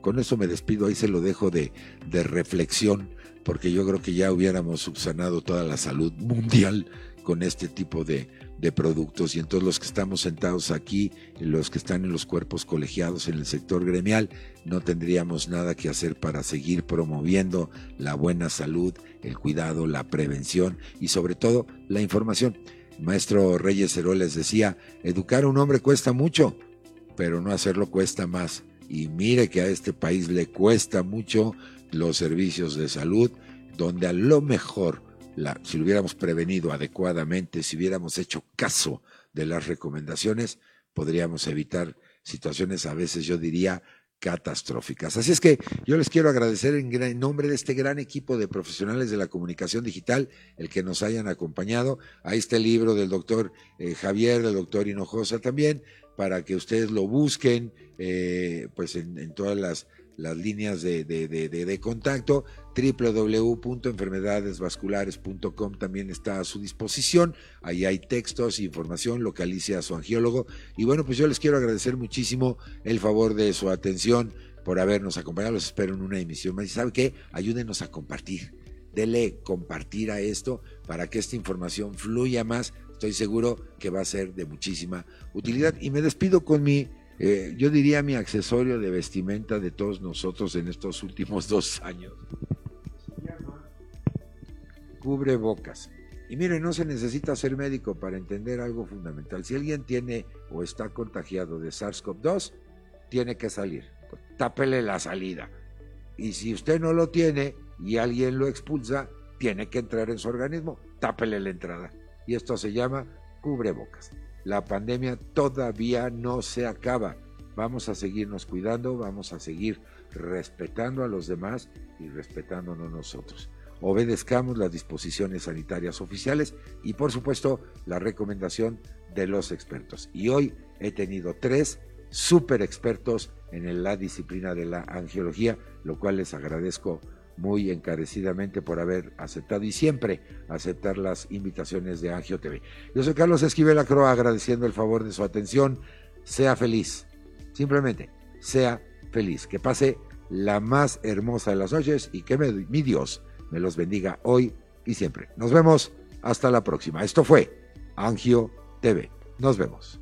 Con eso me despido, ahí se lo dejo de, de reflexión, porque yo creo que ya hubiéramos subsanado toda la salud mundial con este tipo de, de productos y entonces los que estamos sentados aquí, los que están en los cuerpos colegiados en el sector gremial, no tendríamos nada que hacer para seguir promoviendo la buena salud, el cuidado, la prevención y sobre todo la información. maestro Reyes Heroles decía, educar a un hombre cuesta mucho, pero no hacerlo cuesta más y mire que a este país le cuesta mucho los servicios de salud, donde a lo mejor, la, si lo hubiéramos prevenido adecuadamente, si hubiéramos hecho caso de las recomendaciones, podríamos evitar situaciones a veces, yo diría, catastróficas. Así es que yo les quiero agradecer en, nombre de este gran equipo de profesionales de la comunicación digital el que nos hayan acompañado. Ahí está el libro del doctor eh, Javier, del doctor Hinojosa también, para que ustedes lo busquen eh, pues en, todas las, las líneas de, de, contacto. www.enfermedadesvasculares.com también está a su disposición. Ahí hay textos, información, localice a su angiólogo. Y bueno, pues yo les quiero agradecer muchísimo el favor de su atención por habernos acompañado. Los espero en una emisión más. ¿Y sabe qué? Ayúdenos a compartir dele compartir a esto para que esta información fluya más. Estoy seguro que va a ser de muchísima utilidad. Y me despido con mi, eh, yo diría mi accesorio de vestimenta de todos nosotros en estos últimos dos años. Cubre bocas. Y mire, no se necesita ser médico para entender algo fundamental. Si alguien tiene o está contagiado de SARS-CoV-2, tiene que salir. tápele la salida. Y si usted no lo tiene y alguien lo expulsa, tiene que entrar en su organismo. Tápele la entrada. Y esto se llama cubrebocas. La pandemia todavía no se acaba. Vamos a seguirnos cuidando, vamos a seguir respetando a los demás y respetándonos nosotros obedezcamos las disposiciones sanitarias oficiales y por supuesto la recomendación de los expertos. Y hoy he tenido tres super expertos en la disciplina de la angiología, lo cual les agradezco muy encarecidamente por haber aceptado y siempre aceptar las invitaciones de Angio TV. Yo soy Carlos Esquivel Acroa, agradeciendo el favor de su atención. Sea feliz, simplemente sea feliz, que pase la más hermosa de las noches y que mi Dios me los bendiga hoy y siempre. Nos vemos hasta la próxima. Esto fue Angio TV. Nos vemos.